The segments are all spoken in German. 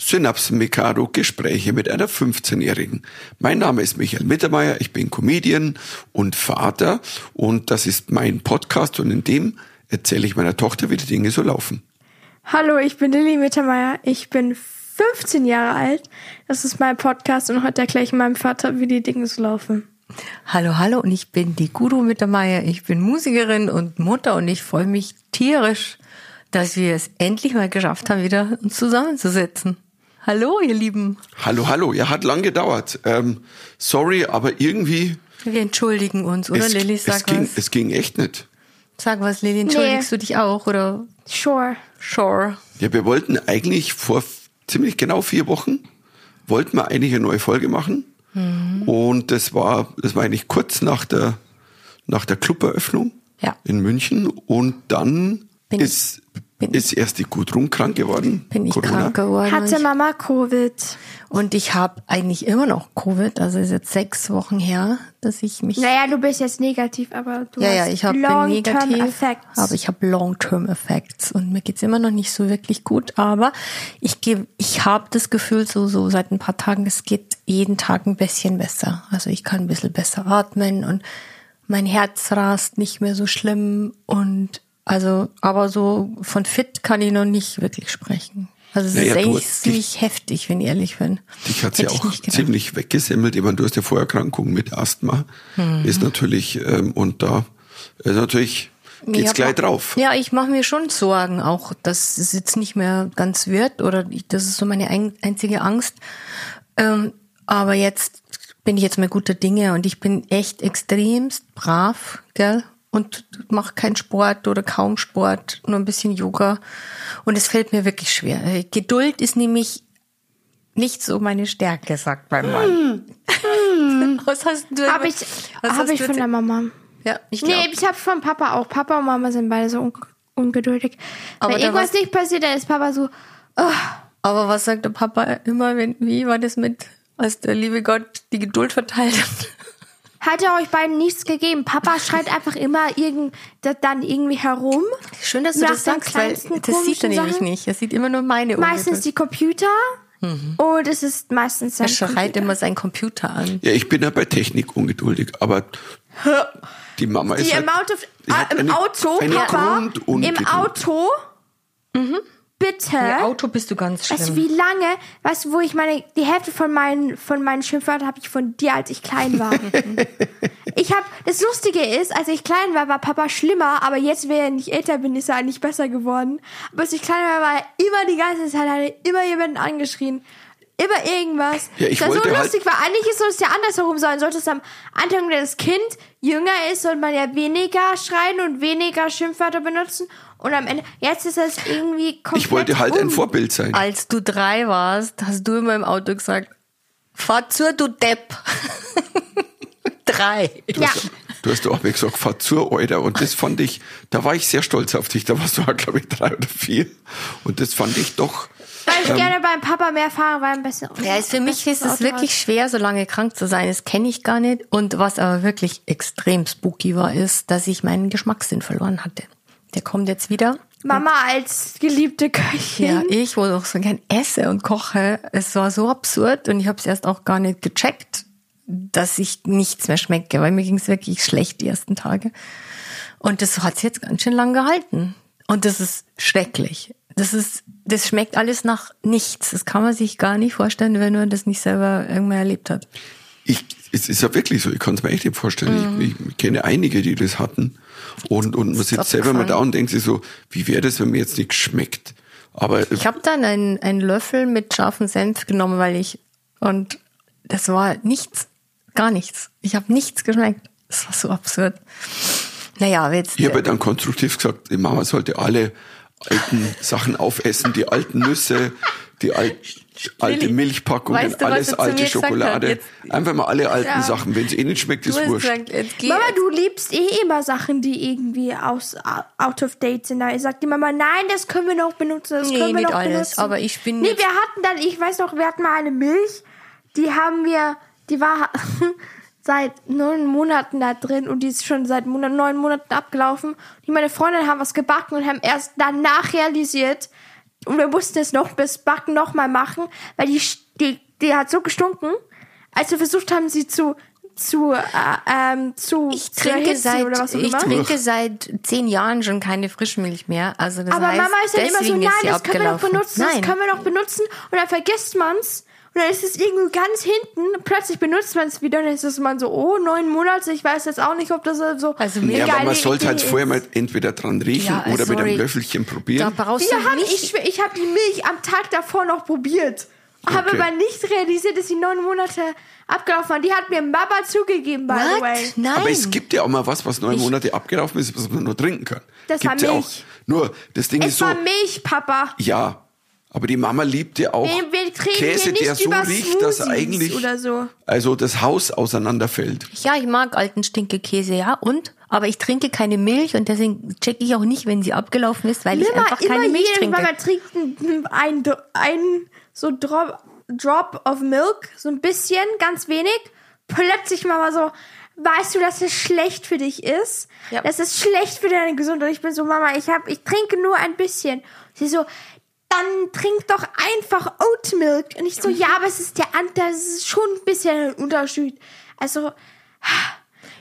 Synapsen Mikado Gespräche mit einer 15-Jährigen. Mein Name ist Michael Mittermeier, ich bin Comedian und Vater und das ist mein Podcast und in dem erzähle ich meiner Tochter, wie die Dinge so laufen. Hallo, ich bin Lilly Mittermeier, ich bin 15 Jahre alt, das ist mein Podcast und heute erkläre ich meinem Vater, wie die Dinge so laufen. Hallo, hallo und ich bin die Guru Mittermeier, ich bin Musikerin und Mutter und ich freue mich tierisch, dass wir es endlich mal geschafft haben, wieder uns zusammenzusetzen. Hallo, ihr Lieben. Hallo, hallo. Ja, hat lang gedauert. Ähm, sorry, aber irgendwie. Wir entschuldigen uns, oder es, Lilly? Sag es ging, was. Es ging echt nicht. Sag was, Lilly. Entschuldigst Nee. du dich auch, oder? Sure. Sure. Ja, wir wollten eigentlich vor ziemlich genau vier Wochen wollten wir eigentlich eine neue Folge machen. Mhm. Und das war, das war eigentlich kurz nach der, nach der Cluberöffnung Ja. in München. Und dann Bin ist, bin ist erst die Gudrun krank geworden. Bin ich Corona. krank geworden. Hatte Mama Covid? Und ich habe eigentlich immer noch Covid. Also ist jetzt sechs Wochen her, dass ich mich. Naja, du bist jetzt negativ, aber du ja, hast ja, ich habe bin Long-Term negativ, Effects. aber ich habe Long-Term Effects und mir geht's immer noch nicht so wirklich gut. Aber ich gebe, ich habe das Gefühl so so seit ein paar Tagen, es geht jeden Tag ein bisschen besser. Also ich kann ein bisschen besser atmen und mein Herz rast nicht mehr so schlimm und also, aber so von fit kann ich noch nicht wirklich sprechen. Also es Naja, ist eigentlich dich- ziemlich heftig, wenn ich ehrlich bin. Dich hat's ja Hätte ich auch ziemlich weggesemmelt. Ich meine, du hast ja Vorerkrankungen mit Asthma. Mhm. Ist natürlich, ähm, und da ist natürlich, geht's Ja, gleich drauf. Ja, ich mache mir schon Sorgen, auch dass es jetzt nicht mehr ganz wird oder ich, das ist so meine ein, einzige Angst. Ähm, aber jetzt bin ich jetzt mal guter Dinge und ich bin echt extremst brav, gell? Und mache keinen Sport oder kaum Sport, nur ein bisschen Yoga. Und es fällt mir wirklich schwer. Geduld ist nämlich nicht so meine Stärke, sagt mein Mann. Was hast du? Habe ich, hab ich von der Mama. Ja, ich glaub. Nee, ich habe von Papa auch. Papa und Mama sind beide so un ungeduldig. Aber Wenn irgendwas was- nicht passiert, dann ist Papa so, oh, Aber was sagt der Papa immer, wenn, wie war das mit, als der liebe Gott die Geduld verteilt hat? Hat er euch beiden nichts gegeben. Papa schreit einfach immer irgend, da- dann irgendwie herum. Schön, dass du das sagst, weil das sieht er nämlich nicht. Er sieht immer nur meine Meistens die Computer und es ist meistens sein Er schreit Computer. immer seinen Computer an. Ja, ich bin ja bei Technik ungeduldig, aber die Mama ist Die halt, im Auto, die hat ah, im eine- Auto, eine Papa, Grundungeduld. im Auto, bitte. Im Auto bist du ganz Weißt du, schlimm. wie lange, weißt du, wo ich meine, die Hälfte von meinen, von meinen Schimpfwörtern habe ich von dir, als ich klein war. ich habe, das Lustige ist, als ich klein war, war Papa schlimmer, aber jetzt, wenn ich älter bin, ist er eigentlich besser geworden. Aber als ich klein war, war er immer die ganze Zeit, hat er immer jemanden angeschrien. Immer irgendwas. Ja, ich das war so halt- lustig, weil eigentlich ist es ja andersherum sein. Sollte es am Anfang, wenn das Kind jünger ist, soll man ja weniger schreien und weniger Schimpfwörter benutzen. Und am Ende, jetzt ist es irgendwie komplett ich wollte halt ein um. Vorbild sein. Als du drei warst, hast du immer im Auto gesagt, fahr zu, du Depp. drei. Ja. Du hast auch mir gesagt, fahr zur Alter. Und das fand ich, da war ich sehr stolz auf dich. Da warst du, glaube ich, drei oder vier. Und das fand ich doch, Weil Ähm. ich gerne beim Papa mehr fahre, weil ein bisschen. Ja, ist für mich ist es Auto wirklich schwer, so lange krank zu sein. Das kenne ich gar nicht. Und was aber wirklich extrem spooky war, ist, dass ich meinen Geschmackssinn verloren hatte. Der kommt jetzt wieder. Mama als geliebte Köchin. Ja, ich, wo ich auch so gern esse und koche, es war so absurd und ich habe es erst auch gar nicht gecheckt, dass ich nichts mehr schmecke, weil mir ging es wirklich schlecht die ersten Tage. Und das hat jetzt ganz schön lang gehalten. Und das ist schrecklich. Das ist, das schmeckt alles nach nichts. Das kann man sich gar nicht vorstellen, wenn man das nicht selber irgendwann erlebt hat. ich, es ist ja wirklich so, ich kann es mir echt nicht vorstellen. Ich, ich kenne einige, die das hatten. Und, und man sitzt selber mal da und denkt sich so, wie wäre das, wenn mir jetzt nichts schmeckt? Aber Ich habe dann einen, einen Löffel mit scharfem Senf genommen, weil ich und das war nichts, gar nichts. Ich habe nichts geschmeckt. Das war so absurd. Naja, jetzt ich habe dann konstruktiv gesagt, die Mama sollte alle alten Sachen aufessen, die alten Nüsse, die al alte Lilly, Milchpackungen, weißt du, alles alte? Schokolade. Jetzt- Einfach mal alle alten Ja. Sachen. Wenn es eh nicht schmeckt, ist wurscht. gesagt, Mama, du liebst eh immer Sachen, die irgendwie aus out of date sind. Da sagt die Mama, nein, das können wir noch benutzen, das Nee, können wir nicht noch alles, benutzen. aber ich bin Nee, jetzt- wir hatten dann, ich weiß noch, wir hatten mal eine Milch, die haben wir, die war seit neun Monaten da drin und die ist schon seit Monat, neun Monaten abgelaufen. Die meine Freundin haben was gebacken und haben erst danach realisiert, und wir mussten es noch bis Backen noch mal machen, weil die, die, die hat so gestunken, als wir versucht haben, sie zu, zu, äh, ähm, zu, Ich trinke seit, oder was auch ich trinke seit zehn Jahren schon keine Frischmilch mehr. Also das Aber heißt, Mama ist dann immer so, nein, das können wir noch abgelaufen. benutzen, Nein. das können wir noch benutzen. Und dann vergisst man's. Und dann ist es irgendwo ganz hinten. Plötzlich benutzt man es wieder und dann ist es man so, oh, neun Monate. Ich weiß jetzt auch nicht, ob das so Also mir- Ja, aber man sollte halt vorher ist. mal entweder dran riechen Ja, oder mit sorry. einem Löffelchen Da probieren. brauchst Wir du haben, nicht. ich ich habe die Milch am Tag davor noch probiert. Habe Okay. aber nicht realisiert, dass die neun Monate abgelaufen waren. Die hat mir Baba zugegeben, by the way. What? Nein. Aber es gibt ja auch mal was, was neun Monate abgelaufen ist, was man nur trinken kann. Das Gibt's war ja Milch. auch. Nur, das Ding ist Es so, war Milch, Papa. ja, aber die Mama liebt ja auch Wir, wir trinken Käse, der so riecht, dass Smoothies eigentlich oder so. also das Haus auseinanderfällt. Ja, ich mag alten Stinkekäse, ja, und? Aber ich trinke keine Milch und deswegen checke ich auch nicht, wenn sie abgelaufen ist, weil ich Immer, einfach immer keine Milch trinke. man trinkt ein, ein, ein so Drop, Drop of Milk, so ein bisschen, ganz wenig. Plötzlich mal so, weißt du, dass es schlecht für dich ist? Ja. Das ist schlecht für deine Gesundheit. Ich bin so, Mama, ich hab, ich trinke nur ein bisschen. Sie so, dann trink doch einfach Oat Milk. Und ich so, ja, aber es ist der Anteil, es ist schon ein bisschen ein Unterschied. Also,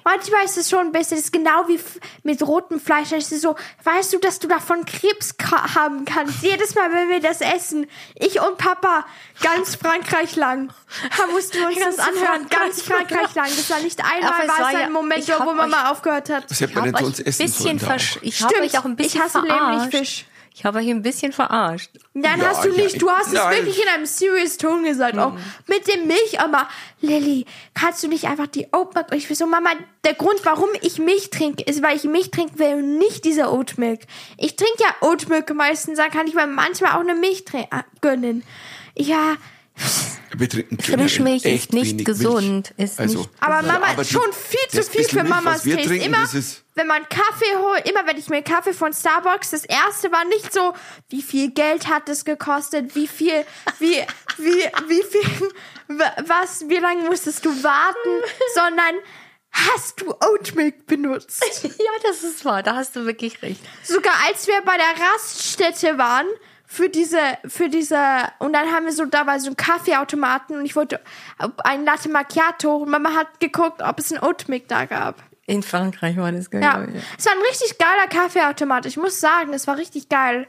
Manchmal ist es schon ein bisschen, das ist genau wie mit rotem Fleisch. Es ist so, weißt du, dass du davon Krebs haben kannst? Jedes Mal, wenn wir das essen. Ich und Papa, ganz Frankreich lang. Da mussten wir uns das anhören. Ganz Frankreich Frankreich lang. Das war nicht einmal, Aber es war war es ein ja- Moment, ich wo Mama aufgehört hat. Das hätte Ich man euch sonst ein essen ich habe Stimmt. euch auch ein bisschen Ich hasse verarscht. nämlich Fisch. Ich habe euch ein bisschen verarscht. Nein, Ja, hast du ja, nicht. Du hast es nein. wirklich in einem serious Ton gesagt. Auch mit dem Milch. Aber Lilly, kannst du nicht einfach die Oat Milk? Ich bin so, Mama, der Grund, warum ich Milch trinke, ist, weil ich Milch trinken will und nicht diese Oat Milk. Ich trinke ja Oat Milk meistens, dann kann ich mir manchmal auch eine Milch äh, gönnen. Ja, Wir trinken Frischmilch echt ist nicht gesund, Milch. ist also, nicht aber ja, Mama, aber die- schon viel zu viel für Milch, Mamas Taste. trinken, immer, das ist wenn man Kaffee holt, immer wenn ich mir Kaffee von Starbucks, das erste war nicht so, wie viel Geld hat es gekostet, wie viel, wie, wie, wie viel, wa- was, wie lange musstest du warten, sondern hast du Oatmilk benutzt? Ja, das ist wahr. Da hast du wirklich recht. Sogar als wir bei der Raststätte waren, für diese, für diese, und dann haben wir so, da war so ein Kaffeeautomaten und ich wollte ein Latte Macchiato und Mama hat geguckt, ob es ein Oatmilk da gab. In Frankreich war das, Ja, ich. es war ein richtig geiler Kaffeeautomat. Ich muss sagen, es war richtig geil.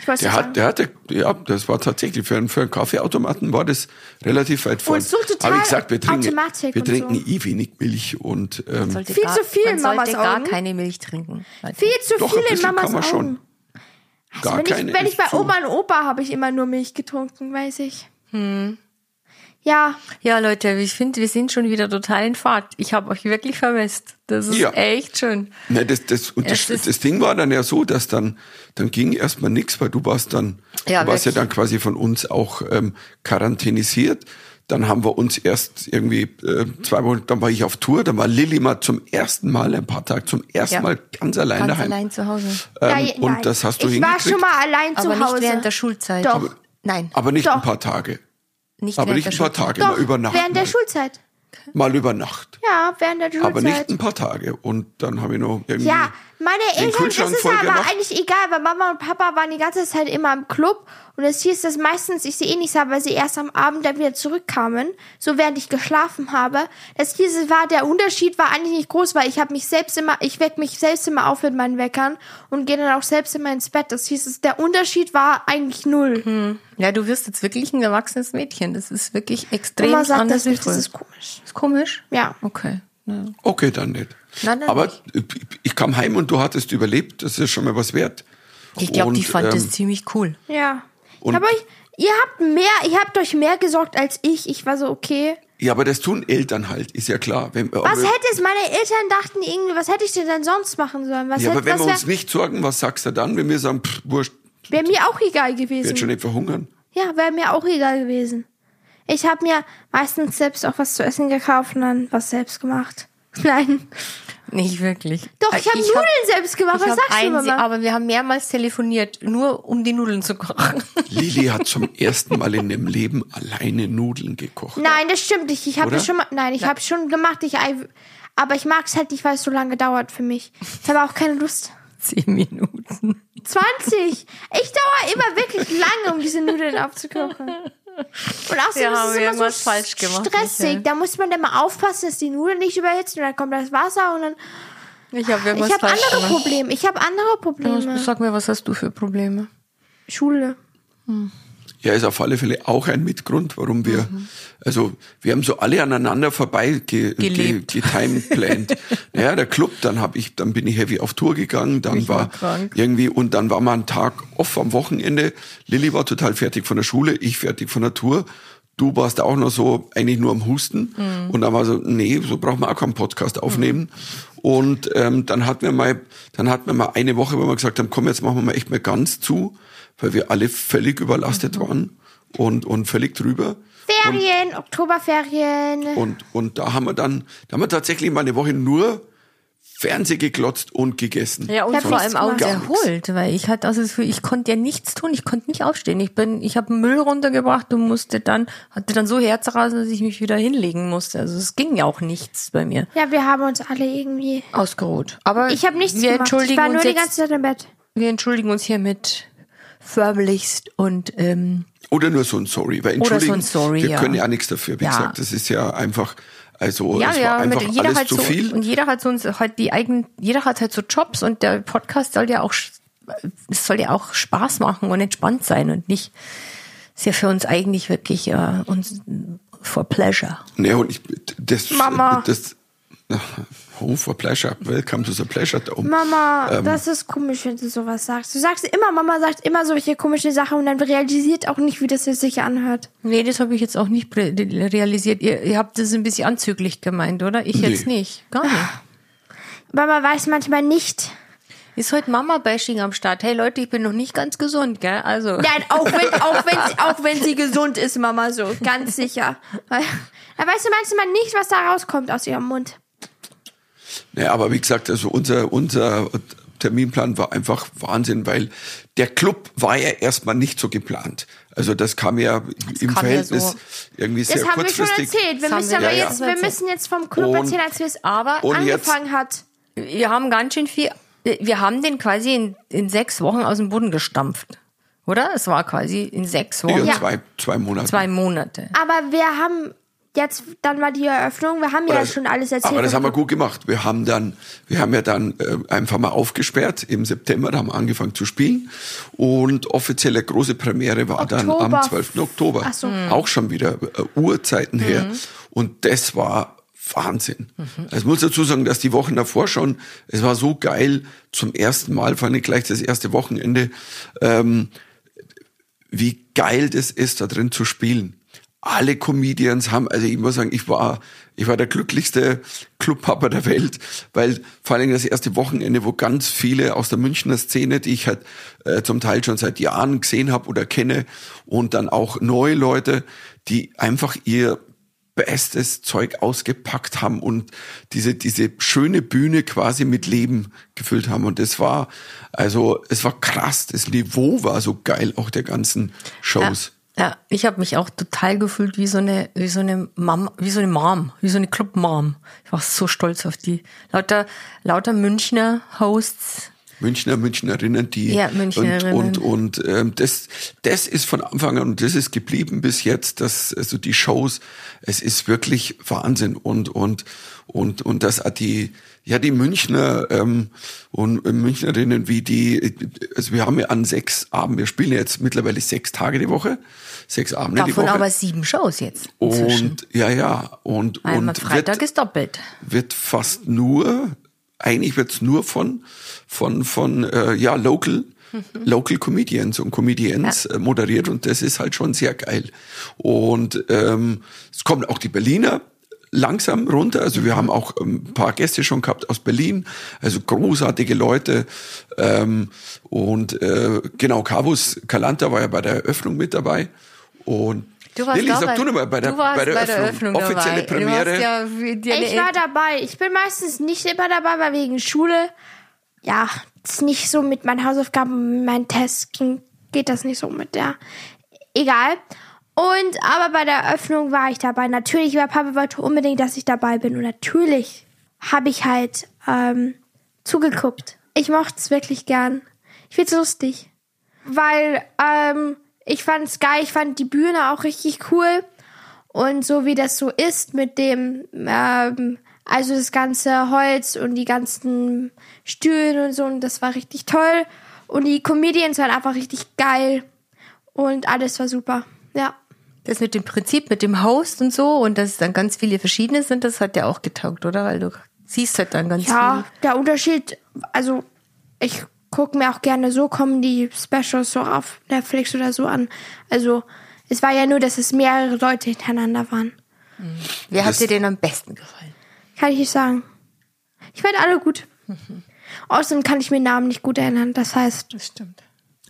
Ich wollte Der hat, der hatte, ja, das war tatsächlich für einen, für einen Kaffeeautomaten war das relativ weit vorne. so total Aber wie gesagt, wir trinken, Automatik wir und trinken so. eh wenig Milch und ähm, Viel gar, zu viel man in sollte Mamas gar Augen. keine Milch trinken. viel zu doch, viel ein in Mamas kann man Augen. schon. Also Gar wenn keine ich, wenn ich bei. Oma und Opa habe ich immer nur Milch getrunken, weiß ich. Ja, Ja, Leute, ich finde, wir sind schon wieder total in Fahrt. Ich habe euch wirklich vermisst. Das ist Ja. echt schön. Ne, das, das, und das, das Ding war dann ja so, dass dann, dann ging erstmal nichts, weil du warst dann, Ja, du warst ja dann quasi von uns auch ähm, quarantänisiert. Dann haben wir uns erst irgendwie äh, zwei Wochen, dann war ich auf Tour, dann war Lilly mal zum ersten Mal, ein paar Tage zum ersten Ja. Mal ganz allein Ganz daheim. allein zu Hause. Ähm, ja, je- und nein. das hast du Ich war hingekriegt, schon mal allein Aber zu nicht Hause. während der Schulzeit. Doch. Aber, nein, aber nicht Doch. ein paar Tage. Nicht Aber nicht ein paar. Tage, Doch, mal über Nacht. während der mal. Schulzeit. mal über Nacht. Ja, während der Schulzeit. Aber nicht ein paar Tage. Und dann habe ich noch irgendwie. Ja, meine Eltern, das ist aber gemacht. eigentlich egal, weil Mama und Papa waren die ganze Zeit immer im Club und es hieß, dass meistens ich sie eh nicht sah, weil sie erst am Abend dann wieder zurückkamen, so während ich geschlafen habe. Das hieß, es war, der Unterschied war eigentlich nicht groß, weil ich habe mich selbst immer, ich weck mich selbst immer auf mit meinen Weckern und gehe dann auch selbst immer ins Bett. Das hieß, es, der Unterschied war eigentlich null. Ja, du wirst jetzt wirklich ein erwachsenes Mädchen. Das ist wirklich extrem Mama sagt anders das das ist komisch. Ist komisch? Ja. Okay. Ja. Okay, dann nicht. Nein, dann Aber nicht. ich- ich kam heim und du hattest überlebt. Das ist schon mal was wert. Ich glaube, die fand ähm, das ziemlich cool. Ja. Und- ich hab euch, ihr habt mehr, ihr habt euch mehr gesorgt als ich. Ich war so, okay. Ja, aber das tun Eltern halt, ist ja klar. Wenn, Was aber, hätte es, meine Eltern dachten irgendwie, was hätte ich denn denn sonst machen sollen? Was ja, hätte, aber wenn was wir wär, uns nicht sorgen, was sagst du dann, wenn wir sagen, pff, wurscht, wäre mir auch egal gewesen. wird schon nicht verhungern? Ja, wäre mir auch egal gewesen. Ich habe mir meistens selbst auch was zu essen gekauft und dann was selbst gemacht. Nein. Nicht wirklich. Doch, ich habe Nudeln selbst gemacht. Was hab sagst du, Mama? aber wir haben mehrmals telefoniert, nur um die Nudeln zu kochen. Lili hat zum ersten Mal in ihrem Leben alleine Nudeln gekocht. Nein, das stimmt nicht. Ich habe das schon mal. Nein, ich habe schon gemacht. Ich, aber ich mag es halt nicht, weil es so lange dauert für mich. Ich habe auch keine Lust. Zehn Minuten. 20. Ich dauere immer wirklich lange, um diese Nudeln aufzukochen. Und außerdem Ja, haben ist es wir immer so falsch gemacht, stressig. Michael. Da muss man dann mal aufpassen, dass die Nudeln nicht überhitzen und dann kommt das Wasser und dann. Ich habe falsch andere gemacht. Probleme. Ich habe andere Probleme. Sag mir, was hast du für Probleme? Schule. Ja, ist auf alle Fälle auch ein Mitgrund, warum wir, Mhm. also wir haben so alle aneinander vorbei ge, ge, getimeplant. naja, der Club, dann hab ich, dann bin ich heavy auf Tour gegangen, dann Ich war war irgendwie und dann war mal ein Tag off am Wochenende. Lilly war total fertig von der Schule, ich fertig von der Tour. Du warst auch noch so eigentlich nur am Husten Mhm. und dann war so, nee, so brauchen wir auch keinen Podcast aufnehmen. Und ähm, dann hatten wir mal, dann hatten wir mal eine Woche, wo wir gesagt haben, komm, jetzt machen wir mal echt mal ganz zu, weil wir alle völlig überlastet waren und und völlig drüber. Ferien, Oktoberferien. Und und da haben wir dann, da haben wir tatsächlich mal eine Woche nur Fernseh geglotzt und gegessen. Ja, und Ich hab vor allem auch erholt, weil ich hatte also Gefühl, ich konnte ja nichts tun, ich konnte nicht aufstehen. Ich bin, ich habe Müll runtergebracht und musste dann, hatte dann so Herzrasen, dass ich mich wieder hinlegen musste. Also es ging ja auch nichts bei mir. Ja, wir haben uns alle irgendwie. Ausgeruht. Aber Ich habe nichts wir gemacht. Ich entschuldigen war nur uns die ganze Zeit im Bett. wir entschuldigen uns hiermit förmlichst und ähm, Oder nur so ein Sorry. Weil so entschuldigen, ein Sorry, wir ja. können ja nichts dafür. Wie Ja. gesagt, das ist ja einfach, also ja, es war ja, einfach jeder alles hat zu so viel. und jeder hat so uns halt die eigenen, jeder hat halt so Jobs und der Podcast soll ja auch, es soll ja auch Spaß machen und entspannt sein und nicht, ist ja für uns eigentlich wirklich äh, uns for pleasure. Ne, und ich, das, Mama. das, oh, for pleasure. Welcome to the pleasure dome. Mama, Ähm. das ist komisch, wenn du sowas sagst. Du sagst immer, Mama sagt immer solche komische Sachen und dann realisiert auch nicht, wie das jetzt sich anhört. Nee, das habe ich jetzt auch nicht re- realisiert. Ihr, ihr habt das ein bisschen anzüglich gemeint, oder? Ich jetzt Nee. nicht. Gar nicht. Mama weiß manchmal nicht. Ist heute Mama-Bashing am Start. Hey Leute, ich bin noch nicht ganz gesund, gell? Also. Nein, auch wenn, auch wenn, sie, auch wenn sie gesund ist, Mama, so. Ganz sicher. Weil, da weißt du manchmal nicht, was da rauskommt aus ihrem Mund. Ne, aber wie gesagt, also unser, unser Terminplan war einfach Wahnsinn, weil der Club war ja erstmal nicht so geplant. Also das kam ja im kam ja Verhältnis so. irgendwie sehr Das haben wir schon kurzfristig. erzählt. Wir Das müssen haben aber wir- Ja, jetzt, ja. wir müssen jetzt vom Club Und- erzählen, als wir es Aber Und jetzt- angefangen hat. wir haben ganz schön viel. Wir haben den quasi in, in sechs Wochen aus dem Boden gestampft. Oder? Es war quasi in sechs Wochen. Ja, zwei, zwei Monate. Zwei Monate. Aber wir haben jetzt dann mal die Eröffnung. Wir haben ja Aber schon alles erzählt. Aber das haben wir gut gemacht. Wir haben dann, wir haben ja dann äh, einfach mal aufgesperrt im September, da haben wir angefangen zu spielen und offizielle große Premiere war dann Oktober. am 12. Oktober. Ach so. Auch schon wieder äh, Urzeiten her. Und das war Wahnsinn. Also ich muss dazu sagen, dass die Wochen davor schon, es war so geil, zum ersten Mal, vor allem gleich das erste Wochenende, ähm, wie geil das ist, da drin zu spielen. Alle Comedians haben, also ich muss sagen, ich war, ich war der glücklichste Clubpapa der Welt, weil vor allem das erste Wochenende, wo ganz viele aus der Münchner Szene, die ich halt äh, zum Teil schon seit Jahren gesehen habe oder kenne, und dann auch neue Leute, die einfach ihr bestes Zeug ausgepackt haben und diese, diese schöne Bühne quasi mit Leben gefüllt haben. Und das war, also, es war krass. Das Niveau war so geil, auch der ganzen Shows. Ja, ich habe mich auch total gefühlt wie so eine, wie so eine Mom, wie so eine Mom, wie so eine Club-Mom. Ich war so stolz auf die. Lauter, lauter Münchner Hosts. Münchner, Münchnerinnen, die Ja, Münchnerinnen. und und, und ähm, das das ist von Anfang an und das ist geblieben bis jetzt, dass also die Shows, es ist wirklich Wahnsinn und und und und das hat die ja die Münchner ähm, und Münchnerinnen wie die also wir haben ja an sechs Abenden, wir spielen jetzt mittlerweile sechs Tage die Woche, sechs Abende die Davon Woche aber sieben Shows jetzt. Inzwischen. und ja ja und Einmal und Freitag wird, ist doppelt. wird fast nur, eigentlich wird's nur von, von, von äh, ja, Local, Local Comedians und Comedians äh, moderiert und das ist halt schon sehr geil. Und ähm, es kommen auch die Berliner langsam runter. Also wir haben auch ähm, ein paar Gäste schon gehabt aus Berlin, also großartige Leute. Ähm, und äh, genau, Carvus Calanta war ja bei der Eröffnung mit dabei. Und Du warst Lilly, da sag bei, du nochmal bei der, du warst bei der Eröffnung. Offizielle dabei. Premiere. Ja Ich war dabei. Ich bin meistens nicht immer dabei, weil wegen Schule, ja, ist nicht so mit meinen Hausaufgaben, meinen Tests geht das nicht so mit der. Egal. Und aber bei der Eröffnung war ich dabei. Natürlich, weil Papa wollte unbedingt, dass ich dabei bin. Und natürlich habe ich halt ähm, zugeguckt. ich mochte es wirklich gern. Ich find's lustig. Weil, ähm, ich fand's geil, ich fand die Bühne auch richtig cool. Und so wie das so ist mit dem, ähm, also das ganze Holz und die ganzen Stühlen und so, und das war richtig toll. Und die Comedians waren einfach richtig geil. Und alles war super. Ja. Das mit dem Prinzip, mit dem Host und so und dass es dann ganz viele verschiedene sind, das hat ja auch getaugt, oder? Weil du siehst halt dann ganz Ja, der Unterschied, also ich gucke mir auch gerne so Comedy-Specials so auf Netflix oder so an. Also es war ja nur, dass es mehrere Leute hintereinander waren. viel. Wer hat dir denn am besten gefallen? Kann ich nicht sagen. Ich fand alle gut. Außerdem kann ich mir Namen nicht gut erinnern. Das heißt, Das stimmt.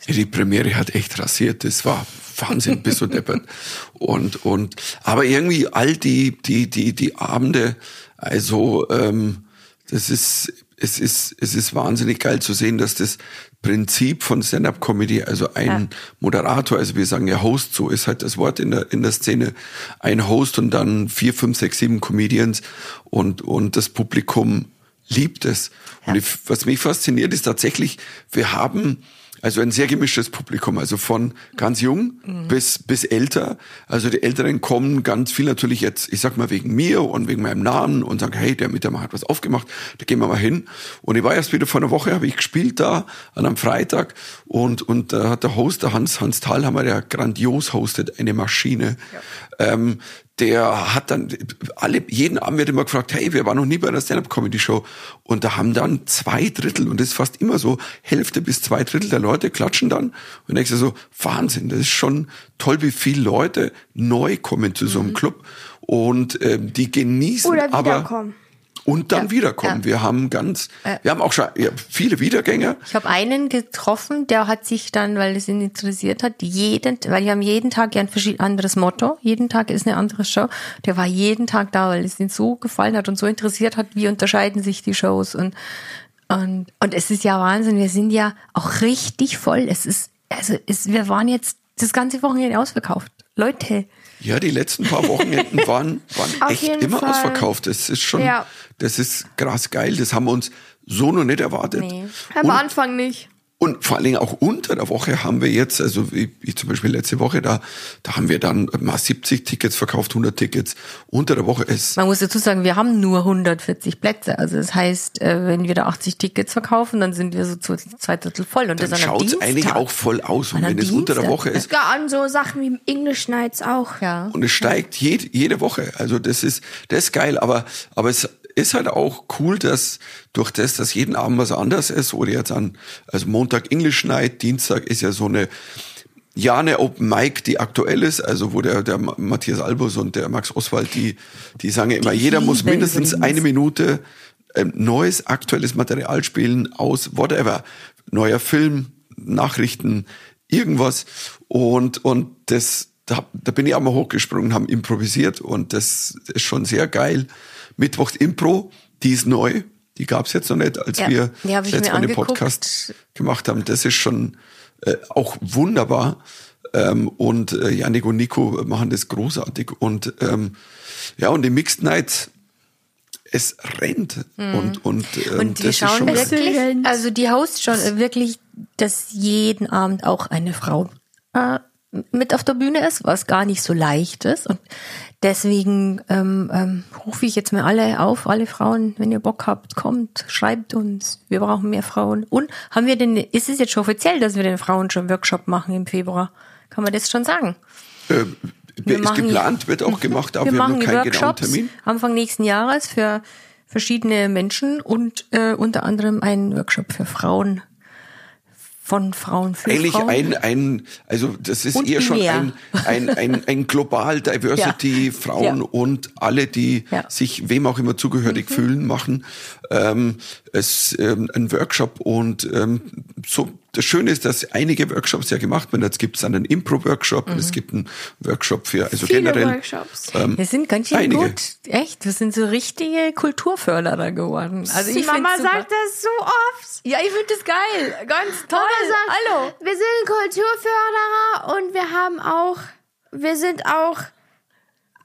Die Premiere hat echt rasiert. Das war Wahnsinn, bis so deppert. Und, und, aber irgendwie all die, die, die, die Abende, also, ähm, das ist, es ist, es ist wahnsinnig geil zu sehen, dass das Prinzip von Stand-Up-Comedy, also ein Moderator, also wir sagen ja Host, so ist halt das Wort in der, in der Szene, ein Host und dann vier, fünf, sechs, sieben Comedians und, und das Publikum liebt es. Und ich, was mich fasziniert ist tatsächlich, wir haben also ein sehr gemischtes Publikum, also von ganz jung bis, bis älter. Also die Älteren kommen ganz viel natürlich jetzt, ich sag mal wegen mir und wegen meinem Namen und sagen, hey, der Mittermann hat was aufgemacht, da gehen wir mal hin. Und ich war erst wieder vor einer Woche, habe ich gespielt da an einem Freitag und, und da hat der Host, der Hans, Hans Thalhammer, der grandios hostet, eine Maschine. Ähm, der hat dann alle, jeden Abend wird immer gefragt, hey, wir waren noch nie bei einer Stand-Up-Comedy-Show. Und da haben dann zwei Drittel, und das ist fast immer so, Hälfte bis zwei Drittel der Leute klatschen dann. Und denkst du so, Wahnsinn, das ist schon toll, wie viele Leute neu kommen zu so einem Club. Und ähm, die genießen oder aber. Und dann wiederkommen. ja. Wir haben ganz, wir haben auch schon ja, viele Wiedergänger. Ich habe einen getroffen, der hat sich dann, weil es ihn interessiert hat, jeden, weil die haben jeden Tag ja ein anderes Motto. Jeden Tag ist eine andere Show. Der war jeden Tag da, weil es ihn so gefallen hat und so interessiert hat, wie unterscheiden sich die Shows und und und es ist ja Wahnsinn. Wir sind ja auch richtig voll. Es ist also es, wir waren jetzt das ganze Wochenende ausverkauft. Leute, Ja, die letzten paar Wochenenden waren, waren echt immer Fall. ausverkauft. Das ist schon, Ja. das ist krass geil. Das haben wir uns so noch nicht erwartet. Nee. Am Anfang nicht. Und vor allen Dingen auch unter der Woche haben wir jetzt, also wie, wie zum Beispiel letzte Woche, da, da haben wir dann mal 70 Tickets verkauft, 100 Tickets. Unter der Woche ist, Man muss dazu sagen, wir haben nur 140 Plätze. Also das heißt, äh, wenn wir da 80 Tickets verkaufen, dann sind wir so zu zwei Drittel voll. Und dann das schaut es eigentlich auch voll aus. Und wenn es unter der. Woche ist, Ja, an so Sachen wie English Nights auch. Ja. Und es steigt jede, jede Woche. Also das ist, das ist geil. Aber, aber es ist halt auch cool, dass durch das, dass jeden Abend was anderes ist, oder jetzt an, also Montag English Night, Dienstag ist ja so eine, ja, eine Open Mic, die aktuell ist, also wo der, der Matthias Albus und der Max Oswald, die, die sagen ja immer, jeder muss mindestens eine Minute ähm, neues, aktuelles Material spielen aus whatever. Neuer Film, Nachrichten, irgendwas. Und, und das, da, da bin ich auch mal hochgesprungen, haben improvisiert und das ist schon sehr geil. Mittwochs Impro, die ist neu. Die gab's jetzt noch nicht, als Ja, wir die jetzt mal den. Podcast gemacht haben. Das ist schon äh, auch wunderbar. Ähm, und äh, Janik und Nico machen das großartig. Und ähm, ja, und die Mixed Nights, es rennt. Und, und, ähm, Mhm. Und ist schauen wirklich, also die Hosts schon äh, wirklich, dass jeden Abend auch eine Frau äh, mit auf der Bühne ist, was gar nicht so leicht ist. Und deswegen ähm, ähm, rufe ich jetzt mal alle auf, alle Frauen, wenn ihr Bock habt, kommt, schreibt uns. Wir brauchen mehr Frauen. Und haben wir denn, ist es jetzt schon offiziell, dass wir den Frauen schon Workshop machen im Februar? Kann man das schon sagen? Äh, Wir ist machen- geplant, wird auch gemacht, aber wir wir, haben machen noch keinen genauen Termin. Anfang nächsten Jahres für verschiedene Menschen und äh, unter anderem einen Workshop für Frauen. Von Frauen für Eigentlich Frauen. ein, ein, also das ist Und eher schon ein, ein, ein, ein global Diversity, Ja. Frauen Ja. und alle, die Ja. Mhm. sich wem auch immer zugehörig fühlen, machen. Ähm, es ähm, ein Workshop und ähm, so das Schöne ist, dass einige Workshops ja gemacht werden. Jetzt gibt es einen Impro-Workshop, Mhm. es gibt einen Workshop für, also Viele generell. Workshops. Ähm, wir sind ganz schön einige. gut. Echt, wir sind so richtige Kulturförderer geworden. Also ich Mama super. sagt das so oft. Ja, ich finde das geil. Ganz toll. Mama sagt, Hallo. wir sind Kulturförderer und wir haben auch, wir sind auch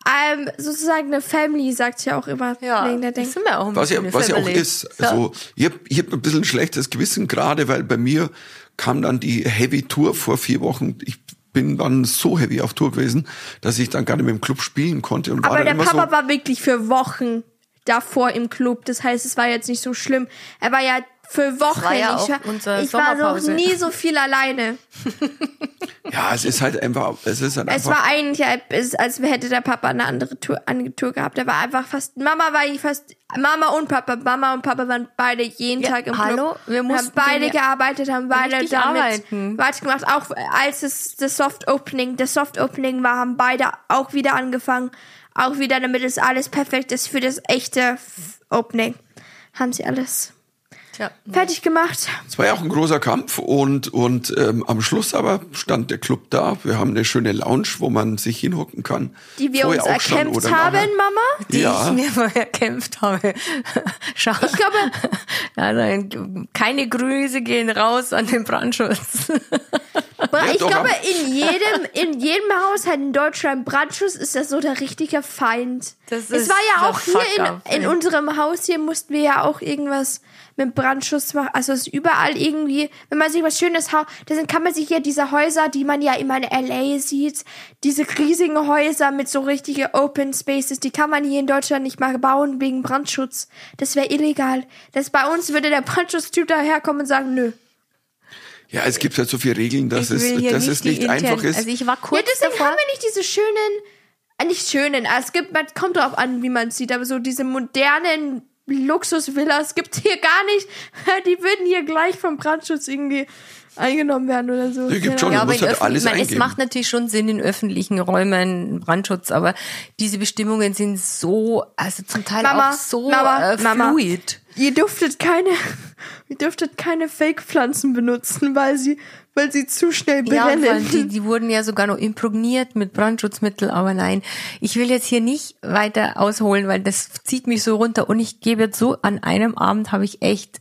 ähm, sozusagen eine Family, sagt sie ja auch immer. wegen der das Denk sind wir auch ein Was ja, was ja auch ist, also ich habe ich hab ein bisschen ein schlechtes Gewissen, gerade weil bei mir kam dann die Heavy Tour vor vier Wochen. Ich bin dann so heavy auf Tour gewesen, dass ich dann gar nicht mehr im Club spielen konnte. Und war Aber dann der immer Papa so, war wirklich für Wochen davor im Club. Das heißt, es war jetzt nicht so schlimm. Er war ja für Wochen. war ja ich auch war, unsere ich war noch nie so viel alleine. ja, es ist halt einfach, es ist halt Es einfach, war eigentlich, als als hätte der Papa eine andere Tour, andere Tour gehabt. Er war einfach fast, Mama war ich fast, Mama und Papa, Mama und Papa waren beide jeden Ja, Tag im hallo? Club. Wir haben mussten beide den ja gearbeitet, haben beide damit arbeiten. weitergemacht. Auch als es das Soft Opening, das Soft Opening war, haben beide auch wieder angefangen. Auch wieder, damit es alles perfekt ist für das echte F- Opening. Haben sie alles Tja, fertig gemacht. es war ja auch ein großer Kampf und, und ähm, am Schluss aber stand der Club da. Wir haben eine schöne Lounge, wo man sich hinhocken kann. Die wir Vorher uns schon erkämpft haben. Mama. die Ja. ich mir mal erkämpft habe. Schau. Ich glaube, Ja, nein, keine Grüße gehen raus an den Brandschutz. Bra- ich doch, glaube, in jedem, in jedem Haushalt in Deutschland Brandschutz ist das so der richtige Feind. Das es ist war ja auch hier in, in unserem Haus hier mussten wir ja auch irgendwas mit Brandschutz machen. Also es ist überall irgendwie, wenn man sich was Schönes haut, dann kann man sich ja diese Häuser, die man ja immer in LA sieht, diese riesigen Häuser mit so richtige Open Spaces, die kann man hier in Deutschland nicht mal bauen wegen Brandschutz. Das wäre illegal. Das bei uns würde der Brandschutztyp daherkommen und sagen, nö. Ja, es gibt halt so viele Regeln, dass Ich es, dass nicht es nicht die einfach ist. Also ich war Ja, kurz deswegen davor. haben wir nicht diese schönen, äh, nicht schönen, äh, es gibt, man kommt drauf an, wie man es sieht, aber so diese modernen Luxusvillas gibt's hier gar nicht. Die würden hier gleich vom Brandschutz irgendwie eingenommen werden oder so. Ja, gibt schon. Ja, aber halt alles ich meine, es macht natürlich schon Sinn in öffentlichen Räumen Brandschutz, aber diese Bestimmungen sind so, also zum Teil Mama, auch so Mama, äh, Mama. Ihr dürftet keine, ihr dürftet keine Fake-Pflanzen benutzen, weil sie, weil sie zu schnell Ja, brennen. die, die wurden ja sogar noch imprägniert mit Brandschutzmittel, aber nein, ich will jetzt hier nicht weiter ausholen, weil das zieht mich so runter und ich gebe jetzt so, an einem Abend habe ich echt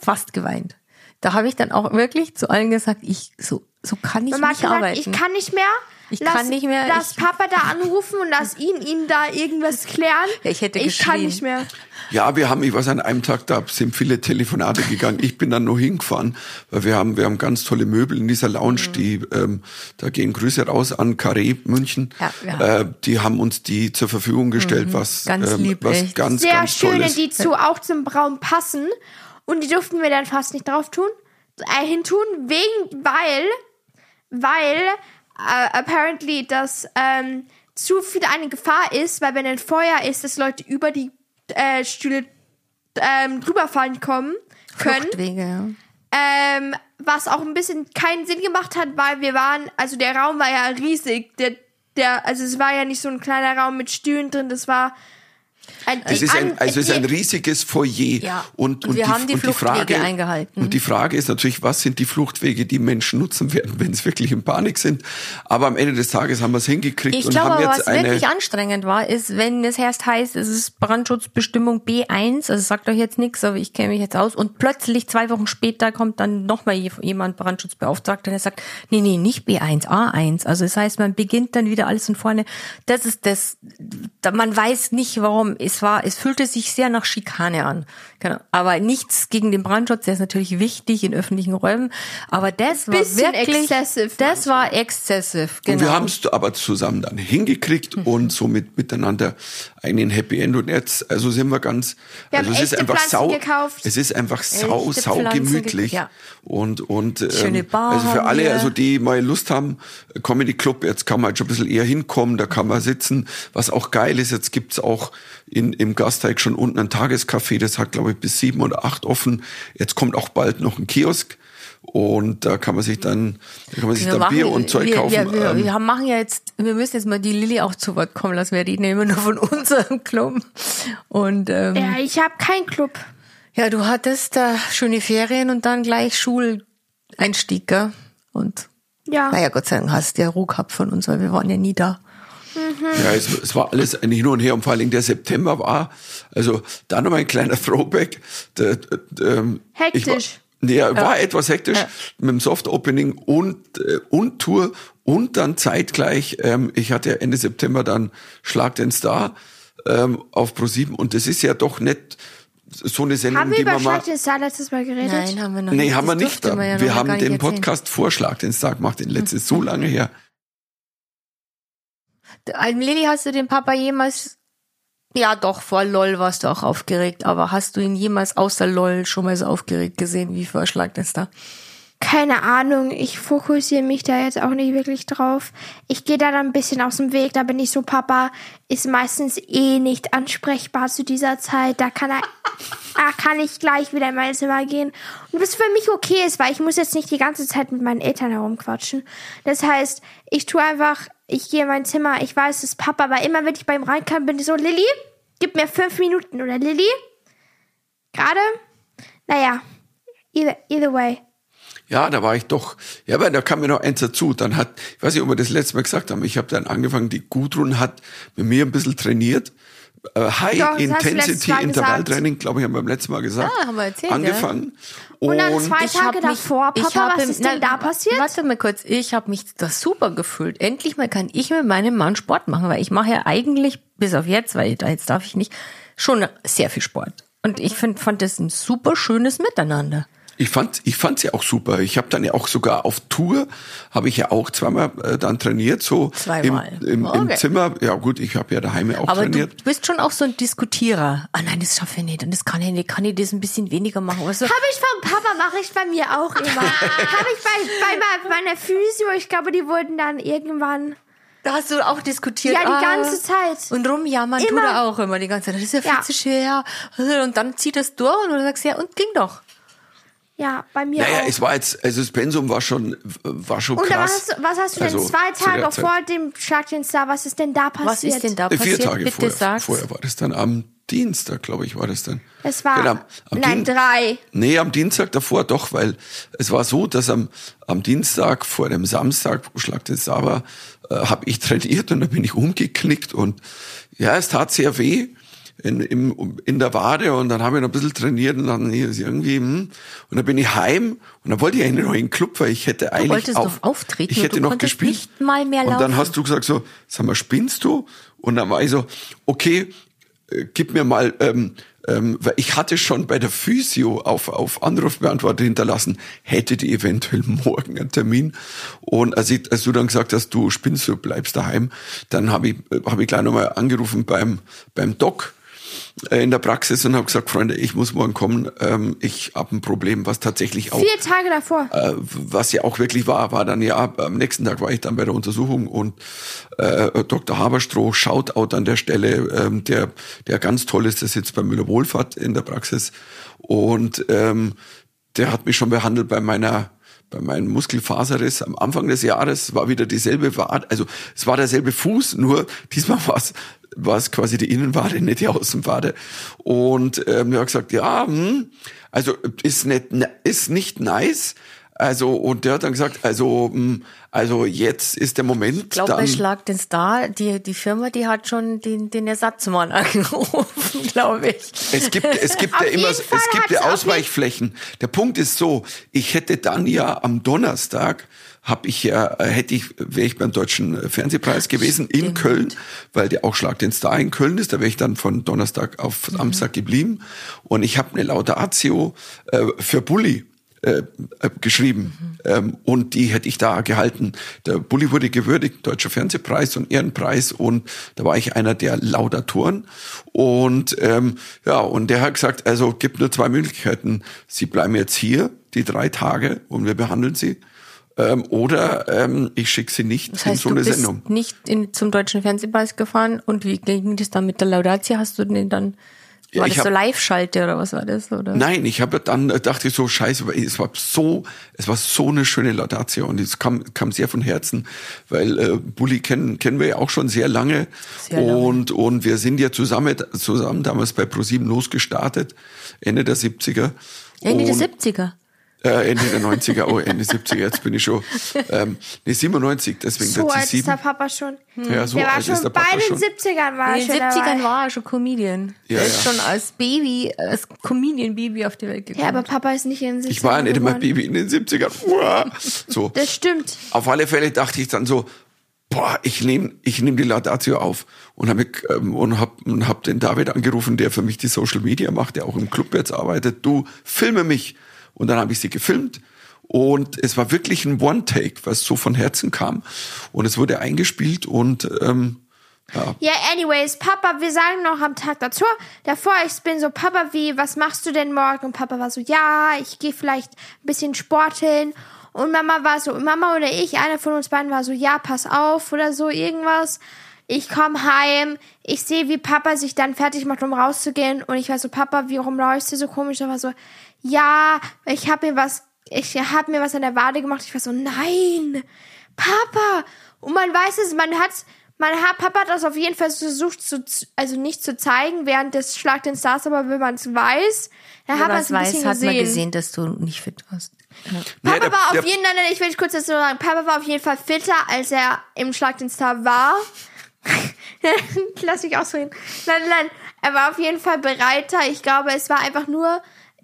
fast geweint. Da habe ich dann auch wirklich zu allen gesagt, ich, so, so kann ich Mama hat nicht gesagt, arbeiten. ich kann nicht mehr. Ich lass, kann nicht mehr, Lass ich- Papa da anrufen und lass ihn, ihn da irgendwas klären. Ich hätte Ich kann geschrien. nicht mehr. Ja, wir haben, ich weiß an einem Tag, da sind viele Telefonate gegangen. Ich bin dann nur hingefahren, weil wir haben, wir haben ganz tolle Möbel in dieser Lounge, Mhm. die, ähm, da gehen Grüße raus an Carré München. Ja, ja. Äh, die haben uns die zur Verfügung gestellt, was, Mhm. Ganz ähm, lieb, was echt. ganz, sehr ganz schöne, ist. die zu auch zum Braun passen. Und die durften wir dann fast nicht drauf tun, äh, hintun, wegen, weil, weil äh, apparently das ähm, zu viel eine Gefahr ist, weil wenn ein Feuer ist, dass Leute über die äh, Stühle ähm, drüberfallen kommen können. Fluchtwege. Ähm, was auch ein bisschen keinen Sinn gemacht hat, weil wir waren, also der Raum war ja riesig. Der, der, also es war ja nicht so ein kleiner Raum mit Stühlen drin, das war Es ist ein, also es ist ein riesiges Foyer. Ja. Und, Und und wir die, haben die Fluchtwege Frage, eingehalten. Und die Frage ist natürlich, was sind die Fluchtwege, die Menschen nutzen werden, wenn sie wirklich in Panik sind. Aber am Ende des Tages haben wir es hingekriegt Ich und glaube, haben jetzt was eine. wirklich anstrengend war, ist, wenn es erst heißt, es ist Brandschutzbestimmung B1, also sagt euch jetzt nichts, aber ich kenne mich jetzt aus, und plötzlich zwei Wochen später kommt dann nochmal jemand Brandschutzbeauftragter, der sagt, nee, nee, nicht B1, A1. Also das heißt, man beginnt dann wieder alles von vorne. Das ist das, da- man weiß nicht, warum. Es war, es fühlte sich sehr nach Schikane an. Genau. Aber nichts gegen den Brandschutz, der ist natürlich wichtig in öffentlichen Räumen. Aber das war wirklich, excessive das war exzessiv. Genau. Und wir haben es aber zusammen dann hingekriegt Mhm. und somit miteinander einen Happy End. Und jetzt, also sind wir ganz, Wir also haben es ist einfach Pflanzen sau, gekauft. es ist einfach sau, Echte sau Pflanzen gemütlich. ja. Und, und, ähm, Schöne Bar also für alle, wir. also die mal Lust haben, Comedy Club, jetzt kann man halt schon ein bisschen eher hinkommen, da kann man sitzen. Was auch geil ist, jetzt gibt's auch in, im Gasteig schon unten ein Tagescafé, das hat glaube ich bis sieben oder acht offen. Jetzt kommt auch bald noch ein Kiosk. Und da kann man sich dann, da kann man sich Wir dann machen- Bier und Zeug wir, kaufen. Wir, wir, Ähm, wir machen ja jetzt, wir müssen jetzt mal die Lilly auch zu Wort kommen lassen. Wir reden ja immer nur von unserem Club. Und ähm, ja. Ja, ich habe keinen Club. du hattest da schöne Ferien und dann gleich Schuleinstieg, gell? Und Ja. naja, Gott sei Dank hast du ja Ruhe gehabt von uns, weil wir waren ja nie da. Ja, es, es war alles ein Hin und Her und vor allem der September war, also da noch mal ein kleiner Throwback. Der, der, ähm, ich war, Hektisch. Ja, war etwas hektisch mit dem Soft Opening und äh, und Tour und dann zeitgleich. Ähm, ich hatte ja Ende September dann Schlag den Star ähm, auf Pro 7 und das ist ja doch nicht so eine Sendung, Haben wir die über man. Schlag den Star letztes Mal geredet? Nein, haben wir noch Nee, nicht. haben wir Das nicht. man ja wir haben den erzählen. Podcast Vorschlag den Star gemacht, den letztes so lange her. Ähm, Lilly, hast du den Papa jemals, ja doch, vor LOL warst du auch aufgeregt, aber hast du ihn jemals außer LOL schon mal so aufgeregt gesehen wie vor Schlag den Star? Keine Ahnung, ich fokussiere mich da jetzt auch nicht wirklich drauf. Ich gehe da dann ein bisschen aus dem Weg, da bin ich so, Papa ist meistens eh nicht ansprechbar zu dieser Zeit. Da kann er, da kann ich gleich wieder in mein Zimmer gehen. Und was für mich okay ist, weil ich muss jetzt nicht die ganze Zeit mit meinen Eltern herumquatschen. Das heißt, ich tue einfach, ich gehe in mein Zimmer, ich weiß, es ist Papa, aber immer wenn ich bei ihm reinkam, bin ich so, Lilly, gib mir fünf Minuten oder Lilly? Gerade? Naja, either, either way. Ja, da war ich doch, ja, aber da kam mir noch eins dazu. Dann hat, ich weiß nicht, ob wir das letzte Mal gesagt haben, ich habe dann angefangen, die Gudrun hat mit mir ein bisschen trainiert. Äh, High Doch, das hast du letztes Intensity Mal Intervalltraining, glaube ich, haben wir beim letzten Mal gesagt. Ah, haben wir erzählt, ja. Angefangen. Und dann zwei Tage mich- davor, ich Papa, was im- ist denn Nein, da passiert? Warte mal kurz, ich habe mich das super gefühlt. Endlich mal kann ich mit meinem Mann Sport machen, weil ich mache ja eigentlich, bis auf jetzt, weil da jetzt darf ich nicht, schon sehr viel Sport. Und ich find, fand das ein super schönes Miteinander. Ich fand, ich fand's ja auch super. Ich habe dann ja auch sogar auf Tour habe ich ja auch zweimal äh, dann trainiert, so Zweimal. im, im, im Okay. Zimmer. Ja gut, ich habe ja daheim auch Aber trainiert. du bist schon auch so ein Diskutierer. Ah nein, das schaffe ich nicht. Und das kann ich nicht. Kann ich das ein bisschen weniger machen? Du? Habe ich vom Papa, mache ich bei mir auch immer. Habe ich bei, bei, meiner Physio, ich glaube, die wurden dann irgendwann. Da hast du auch diskutiert. Ja, die ah, ganze Zeit. Und rumjammern tut Immer. er auch immer die ganze Zeit. Das ist ja viel Ja. zu schwer. Und dann zieht es durch und du sagst, ja, und ging doch. Ja, bei mir Naja, auch. es war jetzt, also das Pensum war schon, war schon Und krass. was, was hast du denn Also, zwei Tage vor dem Schlag den Star? Was ist denn da passiert? Was ist denn da Äh, passiert? Vier Tage Bitte vorher, sag's. vorher war das dann am Dienstag, glaube ich, war das dann. Es war, Genau, am nein, Dien- drei. Nee, am Dienstag davor doch, weil es war so, dass am, am Dienstag vor dem Samstag, wo Schlag den Star war, äh, habe ich trainiert und dann bin ich umgeknickt und ja, es tat sehr weh in, im, in der Wade und dann habe ich noch ein bisschen trainiert und dann ist irgendwie, hm. und dann bin ich heim und dann wollte ich eigentlich noch in den Club, weil ich hätte eigentlich wolltest auch, doch auftreten ich hätte du noch gespielt. nicht mal mehr und dann laufen. hast du gesagt so, sag mal, spinnst du? Und dann war ich so, okay, äh, gib mir mal, ähm, ähm, weil ich hatte schon bei der Physio auf, auf Anrufbeantworter hinterlassen, hätte die eventuell morgen einen Termin. Und als, ich, als du dann gesagt hast, du spinnst, du bleibst daheim, dann habe ich, äh, hab ich gleich nochmal angerufen beim, beim Doc in der Praxis und habe gesagt, Freunde, ich muss morgen kommen, ähm, ich habe ein Problem, was tatsächlich auch Vier Tage davor. äh, was ja auch wirklich war, war dann ja, am nächsten Tag war ich dann bei der Untersuchung und äh, Dr. Haberstroh, Shoutout an der Stelle, ähm, der, der ganz toll ist, der sitzt bei Müller Wohlfahrt in der Praxis und ähm, der hat mich schon behandelt bei meiner bei meinem Muskelfaserriss am Anfang des Jahres war wieder dieselbe Wade, also es war derselbe Fuß, nur diesmal war es war es quasi die Innenwade, nicht die Außenwade. Und ähm, er hat gesagt, ja, hm, also ist nicht ist nicht nice. Also und der hat dann gesagt, also hm, also jetzt ist der Moment. Ich glaube, bei Schlag den Star, die, die Firma, die hat schon den, den Ersatzmann angerufen, glaube ich. Es gibt, es gibt ja immer, jeden es Fall gibt ja Ausweichflächen. Der Punkt ist so, ich hätte dann ja am Donnerstag habe ich ja, äh, hätte ich, wäre ich beim Deutschen Fernsehpreis gewesen in Stimmt. Köln, weil der auch Schlag den Star in Köln ist. Da wäre ich dann von Donnerstag auf Mhm. Samstag geblieben. Und ich habe eine Laudatio äh, für Bulli äh, äh, geschrieben Mhm. ähm, und die hätte ich da gehalten. Der Bulli wurde gewürdigt, Deutscher Fernsehpreis und Ehrenpreis und da war ich einer der Laudatoren und ähm, ja und der hat gesagt, also gibt nur zwei Möglichkeiten. Sie bleiben jetzt hier die drei Tage und wir behandeln sie ähm, oder ähm, ich schicke sie nicht Das in heißt, so du eine bist Sendung. nicht in, zum Deutschen Fernsehpreis gefahren und wie ging das dann mit der Laudatio? Hast du den dann, war ich das so hab- Live-Schalte oder was war das? Oder? Nein, ich habe dann äh, dachte ich so scheiße, es war so, es war so eine schöne Laudatio und es kam kam sehr von Herzen, weil äh, Bulli kennen kennen wir ja auch schon sehr lange, Sehr lange. und und wir sind ja zusammen zusammen damals bei ProSieben losgestartet Ende der 70er. Ende der Und- 70er. Äh, Ende der 90er, oh, Ende 70er, jetzt bin ich schon. Ähm, nee, 97, deswegen So alt ist der. Papa schon. Ja, so der war alt ist der schon Papa bei den schon. 70ern war In er den schon 70ern dabei. war er schon Comedian. Ja, er ist ja. schon als Baby, als Comedian-Baby auf die Welt gekommen. Ja, aber Papa ist nicht in den 70ern Ich war ja nicht immer. Baby in den 70ern. Uah. So. Das stimmt. Auf alle Fälle dachte ich dann so, boah, ich nehme ich nehm die Laudatio auf und habe ähm, und hab, und hab den David angerufen, der für mich die Social Media macht, der auch im Club jetzt arbeitet. Du filme mich und dann habe ich sie gefilmt und es war wirklich ein One-Take, was so von Herzen kam und es wurde eingespielt und ähm, ja, Ja, anyways, Papa, wir sagen noch am Tag dazu, davor, ich bin so, Papa, wie, was machst du denn morgen? Und Papa war so, ja, ich gehe vielleicht ein bisschen sporteln. Und Mama war so, Mama oder ich, einer von uns beiden war so, ja, pass auf oder so, irgendwas. Ich komm heim, ich sehe, wie Papa sich dann fertig macht, um rauszugehen. Und ich war so, Papa, warum läufst du so komisch? Er war so, ja, ich hab mir was, ich hab mir was an der Wade gemacht. Ich war so, nein, Papa. Und man weiß es, man hat's, man hat, Papa hat das auf jeden Fall versucht zu, also nicht zu zeigen während des Schlag den Stars, aber wenn man es weiß, dann Wenn hat man es ein weiß, bisschen hat man gesehen. gesehen, dass du nicht fit warst. Ja. Papa Ja, der- war der- auf jeden Fall, ich will kurz dazu sagen, Papa war auf jeden Fall fitter, als er im Schlag den Star war. Lass mich ausreden. Nein, nein, er war auf jeden Fall bereiter. Ich glaube, es war einfach nur,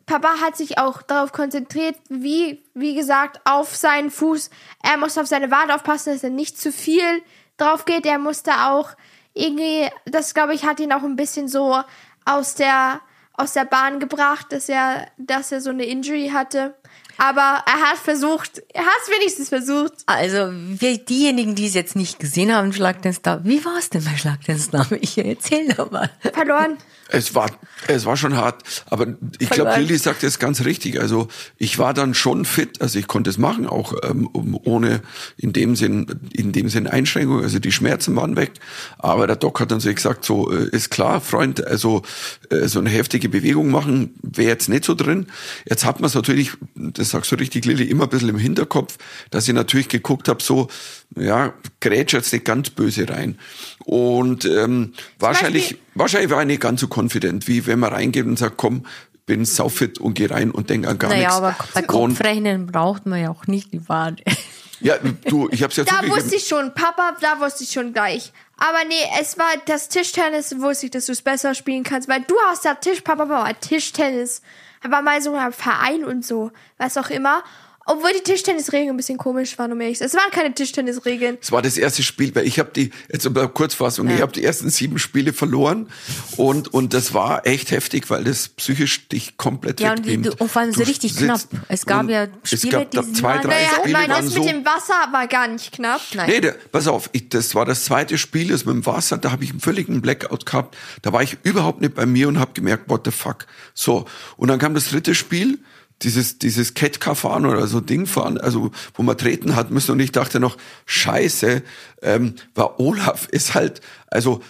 Papa hat sich auch darauf konzentriert, wie, wie gesagt, auf seinen Fuß. Er musste auf seine Wade aufpassen, dass er nicht zu viel drauf geht. Er musste auch irgendwie, das glaube ich, hat ihn auch ein bisschen so aus der, aus der Bahn gebracht, dass er, dass er so eine Injury hatte. Aber er hat versucht, er hat es wenigstens versucht. Also, wir, diejenigen, die es jetzt nicht gesehen haben, Schlag den Star, wie war es denn bei Schlag den Star? Ich erzähl doch mal. Verloren. Es war, es war schon hart, aber ich glaube. Lilly sagt es ganz richtig. Also ich war dann schon fit, also ich konnte es machen, auch ähm, ohne in dem Sinn, in dem Sinn Einschränkung. Also die Schmerzen waren weg, aber der Doc hat dann so gesagt, so äh, ist klar, Freund, also äh, so eine heftige Bewegung machen wäre jetzt nicht so drin. Jetzt hat man es natürlich, das sagst du richtig, Lilly, immer ein bisschen im Hinterkopf, dass ich natürlich geguckt habe, so ja, grätsch jetzt nicht ganz böse rein. Und ähm, wahrscheinlich Beispiel- Wahrscheinlich war ich nicht ganz so confident, wie wenn man reingeht und sagt, komm, bin saufit und geh rein und denk an gar Naja, nichts. aber bei Kopfrechnen braucht man ja auch nicht die Wade. ja, du, ich hab's ja Da wusste ich schon, Papa, da wusste ich schon gleich. Aber nee, es war das Tischtennis, wusste ich, dass du es besser spielen kannst, weil du hast ja Tisch, Papa war Tischtennis. Er war mal so ein Verein und so, was auch immer. Obwohl die Tischtennisregeln ein bisschen komisch waren, um ehrlich zu sein. Es waren keine Tischtennisregeln. Es war das erste Spiel, weil ich habe die, jetzt aber Kurzfassung, ich habe die ersten sieben Spiele verloren und und das war echt heftig, weil das psychisch dich komplett Ja, und, die, du, und vor allem so richtig knapp. Es gab ja es Spiele, gab da die zwei, waren- drei Naja, Spiele nein, das so. mit dem Wasser war gar nicht knapp. Nein. Nee, der, pass auf, ich, das war das zweite Spiel, das mit dem Wasser, da habe ich einen völligen Blackout gehabt. Da war ich überhaupt nicht bei mir und habe gemerkt, what the fuck. So, und dann kam das dritte Spiel, dieses dieses Ketka fahren oder so Ding fahren, also wo man treten hat müssen. Und ich dachte noch, scheiße, ähm, weil Olaf ist halt, also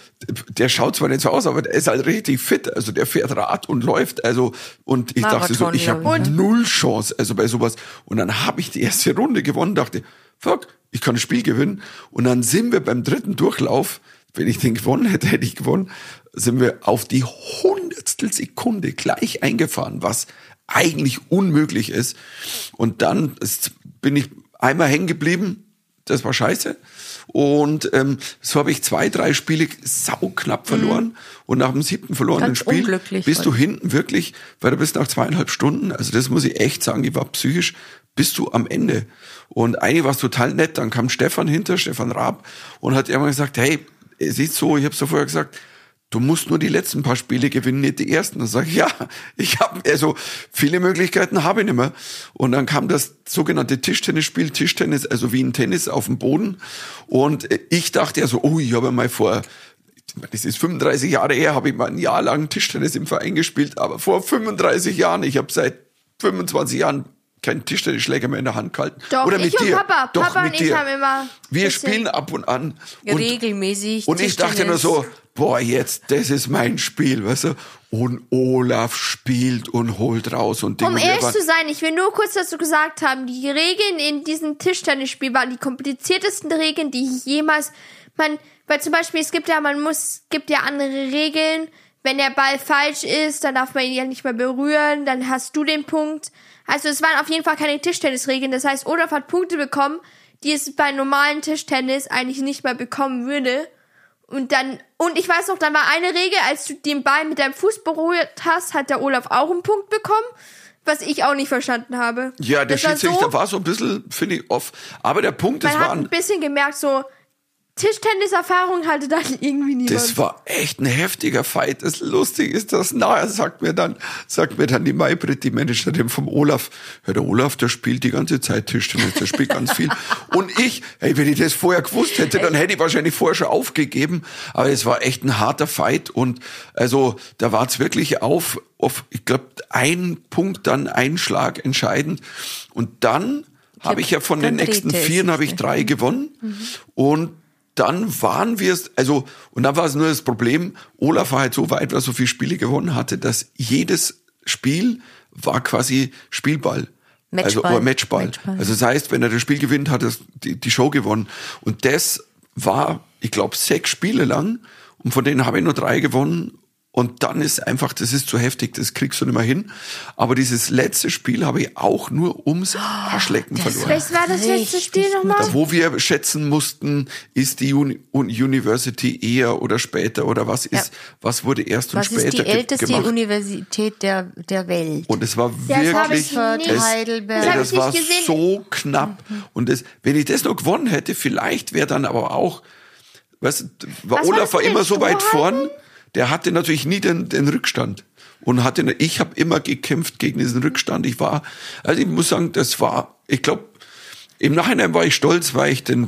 der schaut zwar nicht so aus, aber der ist halt richtig fit, also der fährt Rad und läuft, also und ich dachte so, Marathon, ich habe null Chance, also bei sowas. Und dann habe ich die erste Runde gewonnen, dachte, fuck, ich kann das Spiel gewinnen. Und dann sind wir beim dritten Durchlauf, wenn ich den gewonnen hätte, hätte ich gewonnen, sind wir auf die hundertstel Sekunde gleich eingefahren, was eigentlich unmöglich ist. Und dann ist, bin ich einmal hängen geblieben, das war scheiße. Und ähm, so habe ich zwei, drei Spiele sauknapp verloren. Und nach dem siebten verlorenen Ganz Spiel bist du hinten wirklich, weil du bist nach zweieinhalb Stunden, also das muss ich echt sagen, ich war psychisch, bist du am Ende. Und eigentlich war es total nett, dann kam Stefan hinter, Stefan Raab, und hat irgendwann gesagt, hey, es ist so, ich habe so vorher gesagt, du musst nur die letzten paar Spiele gewinnen, nicht die ersten. Dann sage ich, ja, ich habe, also viele Möglichkeiten habe ich nicht mehr. Und dann kam das sogenannte Tischtennisspiel, Tischtennis, also wie ein Tennis auf dem Boden. Und ich dachte ja so, oh, ich habe mal vor das ist 35 Jahre her, habe ich mal ein Jahr lang Tischtennis im Verein gespielt, aber vor 35 Jahren, ich habe seit 25 Jahren keinen Tischtennisschläger mehr in der Hand gehalten. Doch, Oder mit ich und dir. Papa. Doch, Papa mit und ich dir. haben immer Wir spielen ab und an. Und, Regelmäßig. und ich dachte nur so, boah, jetzt, das ist mein Spiel, weißt du? Und Olaf spielt und holt raus und Ding. Um ehrlich zu sein, ich will nur kurz dazu gesagt haben, die Regeln in diesem Tischtennisspiel waren die kompliziertesten Regeln, die ich jemals, man, weil zum Beispiel es gibt ja, man muss, gibt ja andere Regeln, wenn der Ball falsch ist, dann darf man ihn ja nicht mehr berühren, dann hast du den Punkt. Also es waren auf jeden Fall keine Tischtennisregeln. Das heißt, Olaf hat Punkte bekommen, die es bei normalen Tischtennis eigentlich nicht mehr bekommen würde. Und dann, und ich weiß noch, dann war eine Regel, als du den Ball mit deinem Fuß berührt hast, hat der Olaf auch einen Punkt bekommen, was ich auch nicht verstanden habe. Ja, der Das war Schiedsrichter so- war so ein bisschen, finde ich, off. Aber der Punkt, das Man hat war ein, bisschen gemerkt, so Tischtenniserfahrung hatte dann irgendwie niemand. Das war echt ein heftiger Fight. Das lustig ist, dass nachher sagt mir dann, sagt mir dann die Maybrit, die Managerin vom Olaf, ja, der Olaf, der spielt die ganze Zeit Tischtennis, der spielt ganz viel. Und ich, hey, wenn ich das vorher gewusst hätte, dann hätte ich wahrscheinlich vorher schon aufgegeben. Aber es war echt ein harter Fight und also da war es wirklich auf, auf ich glaube, ein Punkt, dann ein Schlag entscheidend. Und dann habe ich ja von den nächsten drehte es vier sich, habe ich drei gewonnen. Und dann waren wir es, also, und dann war es nur das Problem, Olaf war halt so weit, weil er so viele Spiele gewonnen hatte, dass jedes Spiel war quasi Spielball. Also Matchball. oder Matchball. Matchball. Also das heißt, wenn er das Spiel gewinnt, hat er die, die Show gewonnen. Und das war, ich glaube, sechs Spiele lang. Und von denen habe ich nur drei gewonnen. Und dann ist einfach, das ist zu heftig, das kriegst du nicht mehr hin. Aber dieses letzte Spiel habe ich auch nur ums Arschlecken verloren. Was war das letzte Spiel nochmal? Wo wir schätzen mussten, ist die Uni Un- University eher oder später oder was ist, was wurde erst und Was später ist die älteste gemacht. Universität der, der Welt? Und es war Das wirklich, nicht. es, Heidelberg. Das ja, hab das war gesehen. so knapp. Und das, wenn ich das noch gewonnen hätte, vielleicht wäre dann aber auch, weißt du, war Was war Olaf das war immer so weit vorn, der hatte natürlich nie den, den Rückstand. Und hatte, ich habe immer gekämpft gegen diesen Rückstand. Ich war, also ich muss sagen, das war, ich glaube, im Nachhinein war ich stolz, weil ich den,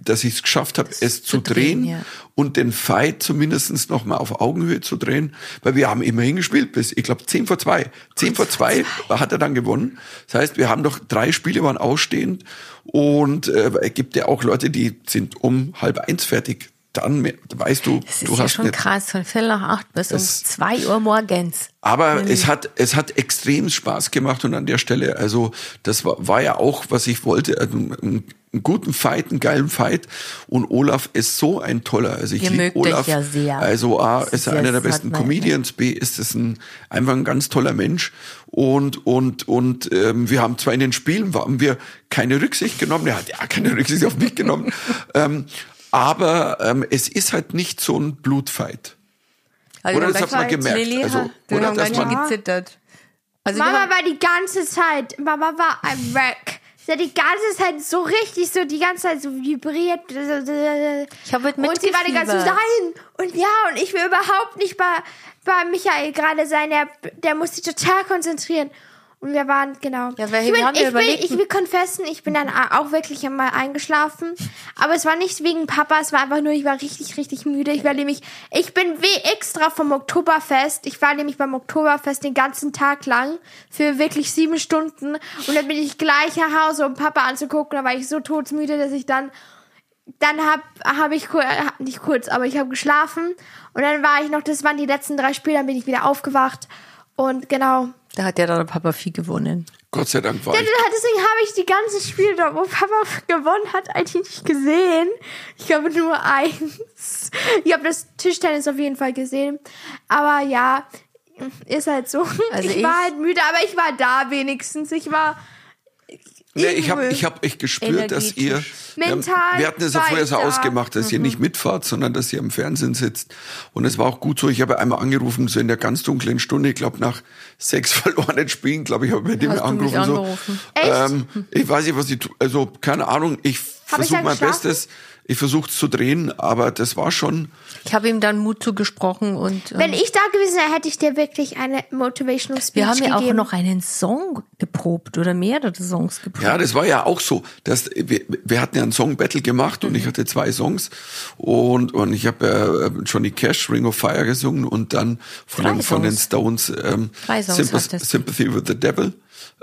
dass ich es geschafft habe, es zu, drehen, drehen, ja. und den Fight zumindest noch mal auf Augenhöhe zu drehen, weil wir haben immerhin gespielt bis, ich glaube, 10 vor 2. 10 vor 2 hat er dann gewonnen. Das heißt, wir haben noch drei Spiele waren ausstehend und äh, es gibt ja auch Leute, die sind um halb eins fertig. Dann weißt du, das ist du ja hast schon nicht krass, von Viertel nach acht bis um Das- zwei Uhr morgens. aber es hat, es hat extrem Spaß gemacht und an der Stelle, also das war, war ja auch, was ich wollte, also einen, einen guten Fight, einen geilen Fight. Und Olaf ist so ein toller, also ich liebe Olaf, ja sehr. also A, Das ist er einer der besten Comedians, B, ist es ein, einfach ein ganz toller Mensch. Und, und, und ähm, wir haben zwar in den Spielen, haben wir keine Rücksicht genommen, er hat ja keine Rücksicht auf mich genommen, ähm, aber ähm, es ist halt nicht so ein Blutfight. Also Oder das hat man gemerkt. Lilly, Also, wir oder haben dass ganz schön man- gezittert. Also Mama haben, war die ganze Zeit, Mama war ein Wreck. Sie hat die ganze Zeit so richtig, so die ganze Zeit so vibriert. Ich hab halt Und sie war die ganze Zeit, mitgefiebert. nein. Und ja, und ich will überhaupt nicht bei, bei Michael gerade sein. Der, der muss sich total konzentrieren. Und wir waren, genau. Ja, ich, ja ich, will, ich will confessen, ich bin dann auch wirklich einmal eingeschlafen. Aber es war nicht wegen Papa, es war einfach nur, ich war richtig, richtig müde. Ich war nämlich, ich bin wie extra vom Oktoberfest. Ich war nämlich beim Oktoberfest den ganzen Tag lang für wirklich sieben Stunden. Und dann bin ich gleich nach Hause, um Papa anzugucken. Da war ich so todsmüde, dass ich dann dann hab hab ich nicht kurz, aber ich habe geschlafen und dann war ich noch, das waren die letzten drei Spiele, dann bin ich wieder aufgewacht und genau. Da hat ja dann Papa viel gewonnen. Gott sei Dank war Ja, ich Deswegen habe ich die ganzen Spiele, dort, wo Papa gewonnen hat, eigentlich nicht gesehen. Ich glaube nur eins. Ich habe das Tischtennis auf jeden Fall gesehen, aber ja, ist halt so. Also ich, ich- war halt müde, aber ich war da wenigstens. Ich war Nee, ich habe ich hab echt gespürt, dass ihr. Wir, Mental wir hatten es ja vorher so ausgemacht, dass ihr nicht mitfahrt, sondern dass ihr am Fernsehen sitzt. Und es war auch gut so. Ich habe einmal angerufen, so in der ganz dunklen Stunde, ich glaube nach sechs verlorenen Spielen, glaube ich, habe ich bei dem angerufen. angerufen? So, ähm, ich weiß nicht, was ich also keine Ahnung. Ich versuche mein? Bestes. Ich versuche es zu drehen, aber das war schon. Ich habe ihm dann Mut zugesprochen und Wenn ähm, ich da gewesen wäre, hätte ich dir wirklich eine motivational Speech wir haben ja auch gegeben. noch einen Song geprobt oder mehrere Songs geprobt. Ja, das war ja auch so. Dass wir, wir hatten ja ein Song Battle gemacht und ich Mhm. hatte zwei Songs und und ich habe äh, Johnny Cash Ring of Fire gesungen und dann von den von den. Stones ähm, Drei Songs Sympath. Sympathy with the Devil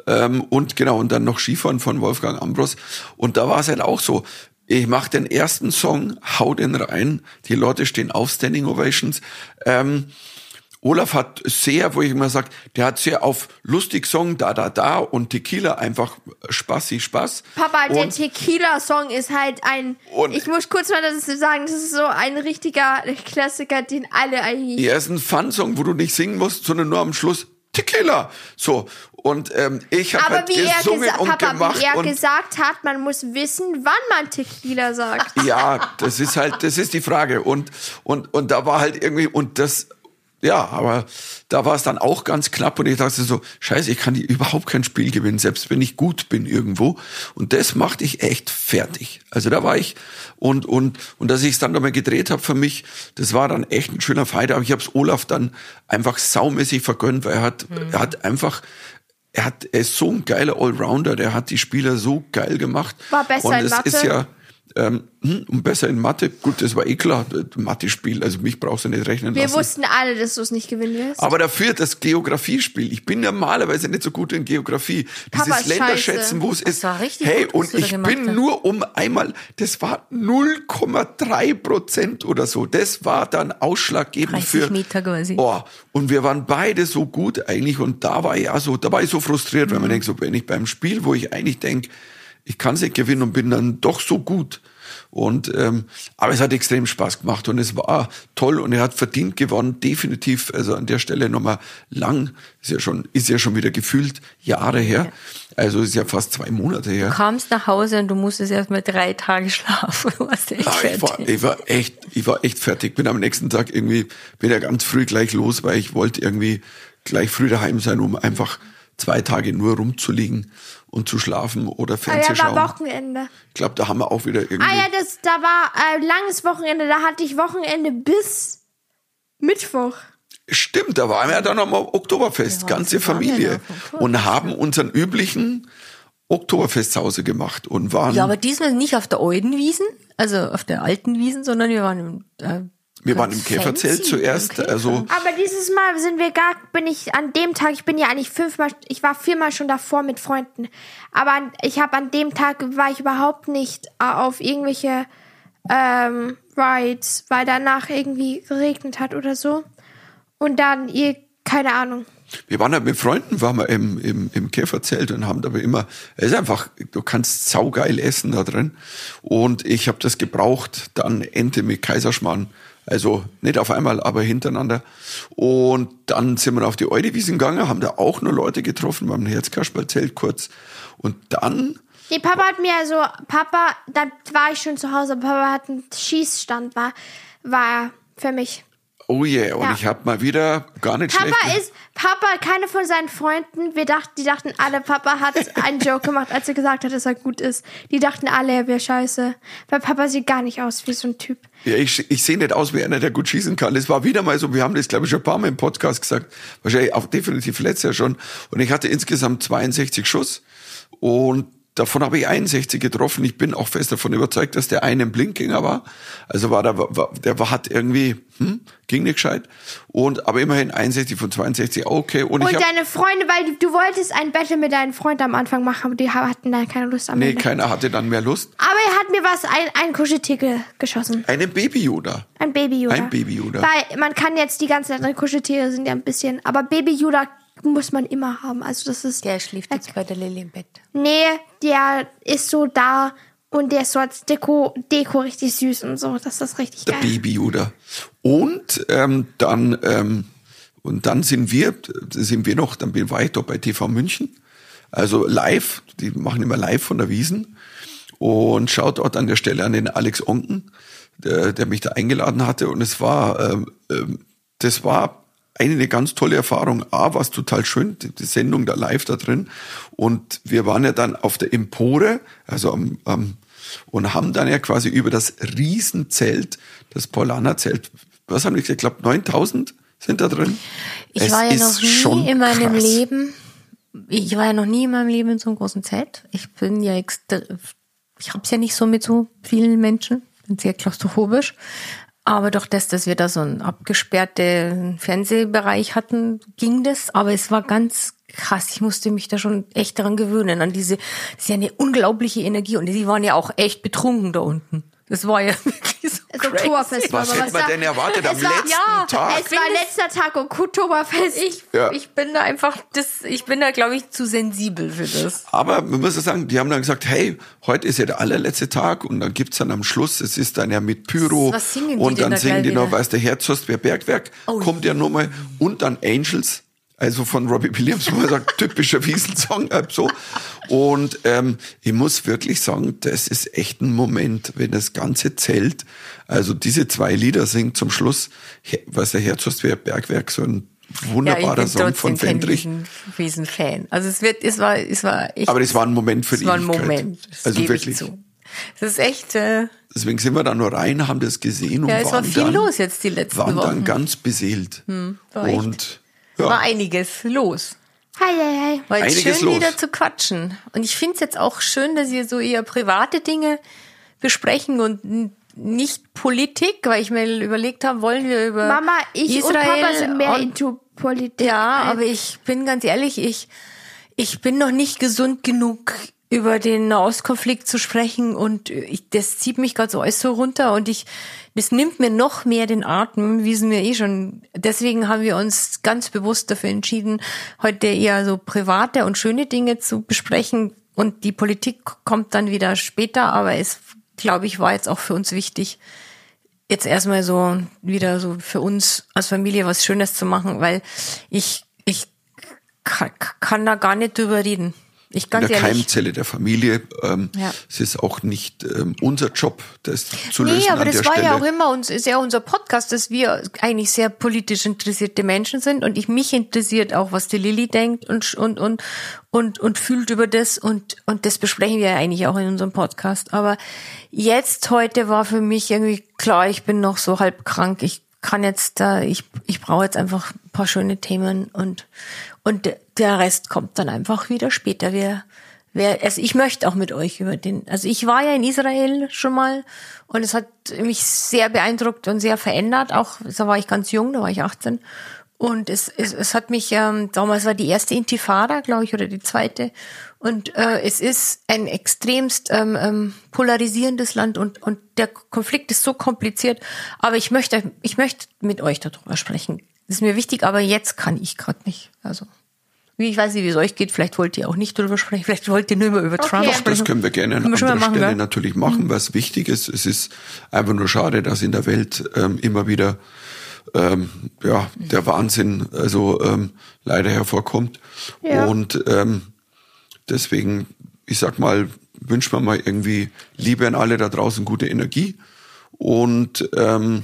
ähm, und genau und dann noch Skifahren von Wolfgang Ambros und da war es halt auch so. Ich mache den ersten Song, hau den rein, die Leute stehen auf Standing Ovations. Ähm, Olaf hat sehr, wo ich immer sage, der hat sehr auf lustig Song, da, da, da und Tequila einfach spaßig Spaß. Papa, der und, Tequila-Song ist halt ein. Ich muss kurz mal das sagen, das ist so ein richtiger Klassiker, den alle eigentlich. Er ist ein Fun-Song, wo du nicht singen musst, sondern nur am Schluss Tequila. So. Und ähm, ich habe halt gesungen und Papa, gemacht. wie er gesagt hat, man muss wissen, wann man Tequila sagt. ja, das ist halt, das ist die Frage. Und, und, und da war halt irgendwie, und das, ja, aber da war es dann auch ganz knapp und ich dachte so, scheiße, ich kann überhaupt kein Spiel gewinnen, selbst wenn ich gut bin irgendwo. Und das machte ich echt fertig. Also da war ich, und, und, und dass ich es dann nochmal gedreht habe für mich, das war dann echt ein schöner Fight, aber ich habe es Olaf dann einfach saumäßig vergönnt, weil er hat, er hat einfach, er hat, er ist so ein geiler Allrounder, der hat die Spieler so geil gemacht. War besser und in es Mathe. ist ja, ähm, hm, und besser in Mathe. Gut, das war eh klar, Mathe-Spiel, also mich brauchst du nicht rechnen Wir lassen. wussten alle, dass du es nicht gewinnen wirst. Aber dafür das Geografiespiel. Ich bin normalerweise nicht so gut in Geografie. Papa Dieses ist Länderschätzen, wo es ist. war richtig hey, gut, und ich bin hast. nur um einmal, das war 0,3 Prozent oder so. Das war dann ausschlaggebend 30 für. Meter quasi. Oh, und wir waren beide so gut eigentlich. Und da war ich also, da war ich so frustriert, Mhm. weil man denkt, so, wenn ich beim Spiel, wo ich eigentlich denke, ich kann es nicht gewinnen und bin dann doch so gut. Und ähm, aber es hat extrem Spaß gemacht und es war toll und er hat verdient gewonnen, definitiv. Also an der Stelle nochmal lang, ist ja schon, ist ja schon wieder gefühlt Jahre her. Also ist ja fast zwei Monate her. Du kamst nach Hause und du musstest erst mal drei Tage schlafen. Du warst echt Ah, ich, war, fertig. ich war echt, ich war echt fertig. Bin am nächsten Tag irgendwie, bin ja ganz früh gleich los, weil ich wollte irgendwie gleich früh daheim sein, um einfach zwei Tage nur rumzuliegen und zu schlafen oder ah Fernsehen ja, war schauen. Wochenende. Ich glaube, da haben wir auch wieder irgendwie. Ah ja, das, da war äh, langes Wochenende, da hatte ich Wochenende bis Mittwoch. Stimmt, da waren wir ja dann am Oktoberfest, Ja, ganze Familie. ja Und haben unseren üblichen Oktoberfest zu Hause gemacht und waren, Ja, aber diesmal nicht auf der alten Wiesen, also auf der alten Wiesen, sondern wir waren im, äh, wir waren im Käferzelt fancy, zuerst, Käfer. also Aber dieses Mal sind wir gar, bin ich an dem Tag, ich bin ja eigentlich fünfmal, ich war viermal schon davor mit Freunden. Aber an, ich habe an dem Tag, war ich überhaupt nicht äh, auf irgendwelche ähm, Rides, weil danach irgendwie geregnet hat oder so. Und dann, ihr, keine Ahnung. wir waren ja mit Freunden, waren wir im, im, im Käferzelt und haben aber immer, es ist einfach, du kannst saugeil essen da drin. Und ich habe das gebraucht, dann Ente mit Kaiserschmarrn. Also nicht auf einmal, aber hintereinander. Und dann sind wir auf die Eudewiesen gegangen, haben da auch nur Leute getroffen, beim Herzkasperlzelt kurz. Und dann Nee, Papa hat mir also, Papa, da war ich schon zu Hause, Papa hat einen Schießstand, war, war für mich. Oh yeah, und Ja. ich habe mal wieder gar nicht Papa schlecht. ist, Papa, keine von seinen Freunden, wir dachten, die dachten alle, Papa hat einen Joke gemacht, als er gesagt hat, dass er gut ist. Die dachten alle, er wäre scheiße. Weil Papa sieht gar nicht aus wie so ein Typ. Ja, ich, ich sehe nicht aus wie einer, der gut schießen kann. Es war wieder mal so, wir haben das, glaube ich, schon ein paar Mal im Podcast gesagt. Wahrscheinlich auch definitiv letztes Jahr schon. Und ich hatte insgesamt 62 Schuss. Und davon habe ich 61 getroffen. Ich bin auch fest davon überzeugt, dass der eine ein Blinkgänger war. Also war der, war, der war, hat irgendwie, hm, ging nicht gescheit. Und, aber immerhin 61 von 62, okay. Und, Und deine Freunde, weil du, du wolltest ein Battle mit deinen Freunden am Anfang machen, aber die hatten dann keine Lust am nee, Ende. keiner hatte dann mehr Lust. Aber er hat mir was, ein, ein Kuscheltier ge- geschossen. Einen Baby-Yoda. Ein Baby-Yoda. Ein Baby-Yoda. Weil man kann jetzt die ganzen anderen Kuscheltiere sind ja ein bisschen, aber Baby-Yoda muss man immer haben. Also das ist, Der schläft jetzt bei der Lilly im Bett. nee, der ist so da und der ist so als Deko, Deko richtig süß und so. Das ist richtig der geil. Baby-Yoda. Und ähm, dann ähm, und dann sind wir sind wir noch, dann war ich doch bei TV München, also live. Die machen immer live von der Wiesen und schaut dort an der Stelle an den Alex Onken, der, der mich da eingeladen hatte und es war ähm, ähm, das war eine ganz tolle Erfahrung. A, war es total schön, die, Sendung da live da drin. Und wir waren ja dann auf der Empore, also am, am und haben dann ja quasi über das Riesenzelt, das Paulaner-Zelt, was haben wir gesagt, ich glaube 9000 sind da drin. Ich Es war ja noch nie in meinem krass. Leben, ich war ja noch nie in meinem Leben in so einem großen Zelt. Ich bin ja ich hab's ja nicht so mit so vielen Menschen, bin sehr klaustrophobisch. Aber durch das, dass wir da so einen abgesperrten Fernsehbereich hatten, ging das. Aber es war ganz krass. Ich musste mich da schon echt daran gewöhnen, an diese, das ist ja eine unglaubliche Energie. Und die waren ja auch echt betrunken da unten. Das war ja wirklich Das crazy. Oktoberfest war Was hätte man da- denn erwartet am war- letzten ja, Tag? Es war letzter Tag Oktoberfest. Ich, Ja. ich bin da einfach, das, ich bin da, glaube ich, zu sensibel für das. Aber man muss ja sagen, die haben dann gesagt, hey, heute ist ja der allerletzte Tag und dann gibt's dann am Schluss, es ist dann ja mit Pyro Was singen die und dann da singen die noch, wieder? weiß der Herzhorst, wer Bergwerk, Oh kommt ja nochmal und dann Angels, also von Robbie Williams, wo man sagt, typischer Wieselsong, äh, so. Und ähm, ich muss wirklich sagen, das ist echt ein Moment, wenn das ganze Zelt, also diese zwei Lieder singt zum Schluss, was der Herzhorst, wer Bergwerk, so ein wunderbarer Song von Fendrich. riesen, riesen Fan. Also es wird, es war, es war echt. Aber das war ein Moment für es die war ein Ewigkeit. Moment. Das Also wirklich. Ich zu. Es ist echt, äh, Deswegen sind wir da nur rein, haben das gesehen und Ja, es war waren viel dann, los jetzt die letzten waren dann ganz beseelt. war echt- und war ja, einiges los. Hi, hi, hi. War jetzt Einiges schön los. wieder zu quatschen. Und ich finde es jetzt auch schön, dass ihr so eher private Dinge besprechen und nicht Politik, weil ich mir überlegt habe, wollen wir über Mama, ich Israel und Papa sind mehr und- into Politik. Ja, aber ich bin ganz ehrlich, ich, ich bin noch nicht gesund genug, über den Nahostkonflikt zu sprechen und ich, das zieht mich gerade so alles so runter und ich, das nimmt mir noch mehr den Atem, wie es mir eh schon. Deswegen haben wir uns ganz bewusst dafür entschieden, heute eher so private und schöne Dinge zu besprechen und die Politik kommt dann wieder später, aber es, glaube ich, war jetzt auch für uns wichtig, jetzt erstmal so wieder so für uns als Familie was Schönes zu machen, weil ich, ich kann, kann da gar nicht drüber reden. Ich in ganz der ehrlich. Keimzelle der Familie. Ähm, Ja. Es ist auch nicht ähm, unser Job, das zu lösen Nee, aber das war Stelle. ja auch immer uns, ist ja unser Podcast, dass wir eigentlich sehr politisch interessierte Menschen sind und ich mich interessiert auch, was die Lilly denkt und und und und und fühlt über das und und das besprechen wir ja eigentlich auch in unserem Podcast. Aber jetzt heute war für mich irgendwie klar, ich bin noch so halb krank. Ich kann jetzt da, ich ich brauche jetzt einfach ein paar schöne Themen und und der Rest kommt dann einfach wieder später. Wir Wer, also ich möchte auch mit euch über den, also ich war ja in Israel schon mal und es hat mich sehr beeindruckt und sehr verändert. Auch da war ich ganz jung, da war ich 18 und es, es, es hat mich, ähm, damals war die erste Intifada, glaube ich, oder die zweite und äh, es ist ein extremst ähm, ähm, polarisierendes Land und und der Konflikt ist so kompliziert. Aber ich möchte, ich möchte mit euch darüber sprechen. Das ist mir wichtig, aber jetzt kann ich gerade nicht. Also wie ich weiß nicht, wie es euch geht. Vielleicht wollt ihr auch nicht darüber sprechen. Vielleicht wollt ihr nur immer über Trump Doch, sprechen. Das können wir gerne an Können wir schon anderer machen, Stelle gell? natürlich machen, was wichtig ist. Es ist einfach nur schade, dass in der Welt ähm, immer wieder ähm, ja, der Wahnsinn also ähm, leider hervorkommt. Ja. Und ähm, deswegen, ich sag mal, wünschen wir mal irgendwie Liebe an alle da draußen, gute Energie. Und ähm,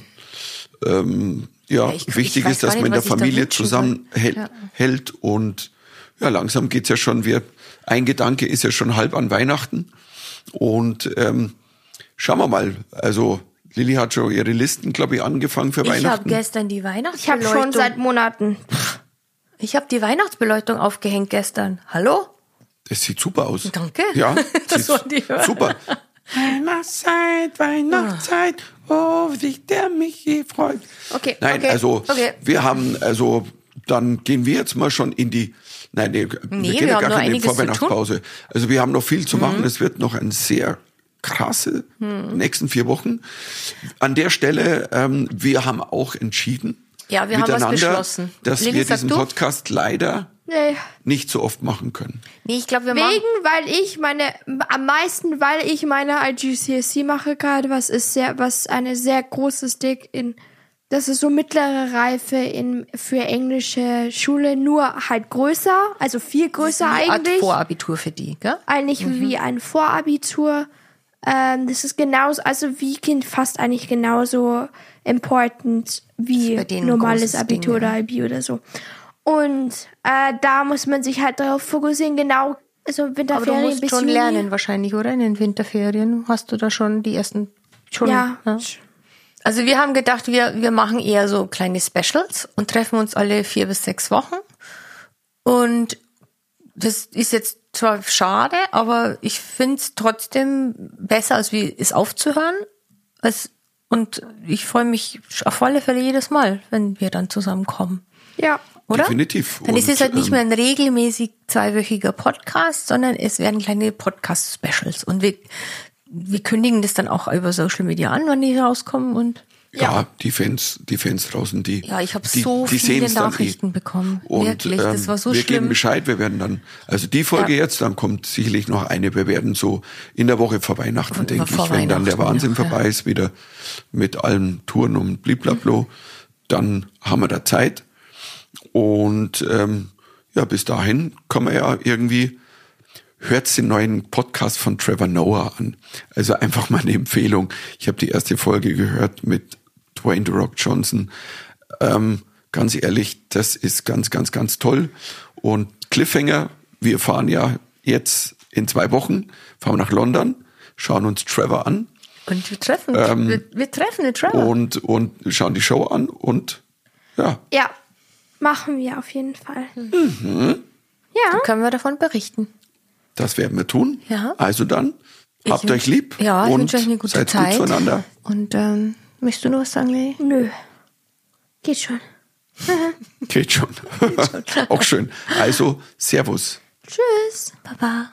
ähm, ja, Ja, ich- ich wichtig weiß ist, dass man in der ich Familie zusammenhält Ja. hält und ja, langsam geht's ja schon. Wir, ein Gedanke ist ja schon halb an Weihnachten. Und ähm, schauen wir mal. Also Lilly hat schon ihre Listen, glaube ich, angefangen für Ich habe Weihnachten. gestern die Ich habe Weihnachtsbeleuchtung. schon seit Monaten. ich habe die Weihnachtsbeleuchtung aufgehängt gestern. Hallo? Das sieht super aus. Danke. Ja, Das sieht wollte ich hören. super. Weihnachtszeit, Weihnachtszeit, oh, wie sich der Michi freut. Okay, Nein, okay, also okay. wir haben, also dann gehen wir jetzt mal schon in die, nein, nee, Nee, wir gehen wir ja haben gar in die. Mhm. Vorweihnachtspause. Also wir haben noch viel zu machen. Es wird noch ein sehr krasse Mhm. nächsten vier Wochen. An der Stelle, ähm, wir haben auch entschieden, Ja, wir haben was miteinander, beschlossen. dass Lilly, wir diesen du? Podcast leider Nee. nicht so oft machen können. Nee, ich glaube, wir machen. Wegen, weil ich meine, am meisten, weil ich meine IGCSE mache gerade, was ist sehr, was eine sehr große Stick in, das ist so mittlere Reife in, für englische Schule, nur halt größer, also viel größer Eine Art eigentlich. Vorabitur für die, gell? eigentlich Mhm. wie ein Vorabitur. Ähm, das ist genauso, also wie Kind fast eigentlich genauso important wie normales Abitur Ding, ja. oder IB oder so. Und äh, da muss man sich halt darauf fokussieren, genau, also Aber du Winterferien musst schon Juni. lernen wahrscheinlich, oder? In den Winterferien hast du da schon die ersten schon. Ja. Also wir haben gedacht, wir, wir machen eher so kleine Specials und treffen uns alle vier bis sechs Wochen. Und das ist jetzt zwar schade, aber ich finde es trotzdem besser, als wie es aufzuhören. Es, und ich freue mich auf alle Fälle jedes Mal, wenn wir dann zusammenkommen. Ja. Oder? Definitiv. Dann ist es halt nicht ähm, mehr ein regelmäßig zweiwöchiger Podcast, sondern es werden kleine Podcast-Specials. Und wir, wir kündigen das dann auch über Social Media an, wann die rauskommen und Ja, die Fans, die Fans draußen, die. Ja, ich habe die, so die viele dann Nachrichten eh. bekommen. Und, Wirklich, das ähm, war so wir geben schlimm. Bescheid, wir werden dann, also die Folge Ja. jetzt, dann kommt sicherlich noch eine, wir werden so in der Woche vor Weihnachten, denke ich, wenn dann der Weihnachten Wahnsinn ja. vorbei ist, wieder mit allen Touren und bliblablo, dann haben wir da Zeit. Und ähm, ja, bis dahin kann man ja irgendwie, hört den neuen Podcast von Trevor Noah an. Also einfach mal eine Empfehlung. Ich habe die erste Folge gehört mit Dwayne The Rock Johnson. Ähm, ganz ehrlich, das ist ganz, ganz, ganz toll. Und Cliffhanger, wir fahren ja jetzt in zwei Wochen, fahren wir nach London, schauen uns Trevor an Und wir treffen, Ähm, wir, wir treffen den Trevor. und, und schauen die Show an und ja, Ja, machen wir auf jeden Fall. Mhm. Ja, Dann können wir davon berichten. das werden wir tun. Ja. Also dann, habt Ich- euch lieb Ja, ich und wünsche euch eine gute seid Zeit. gut zueinander. Und ähm, möchtest du noch was sagen, Lili? nö. Geht schon. Geht schon. Auch schön. Also, Servus. Tschüss. Baba.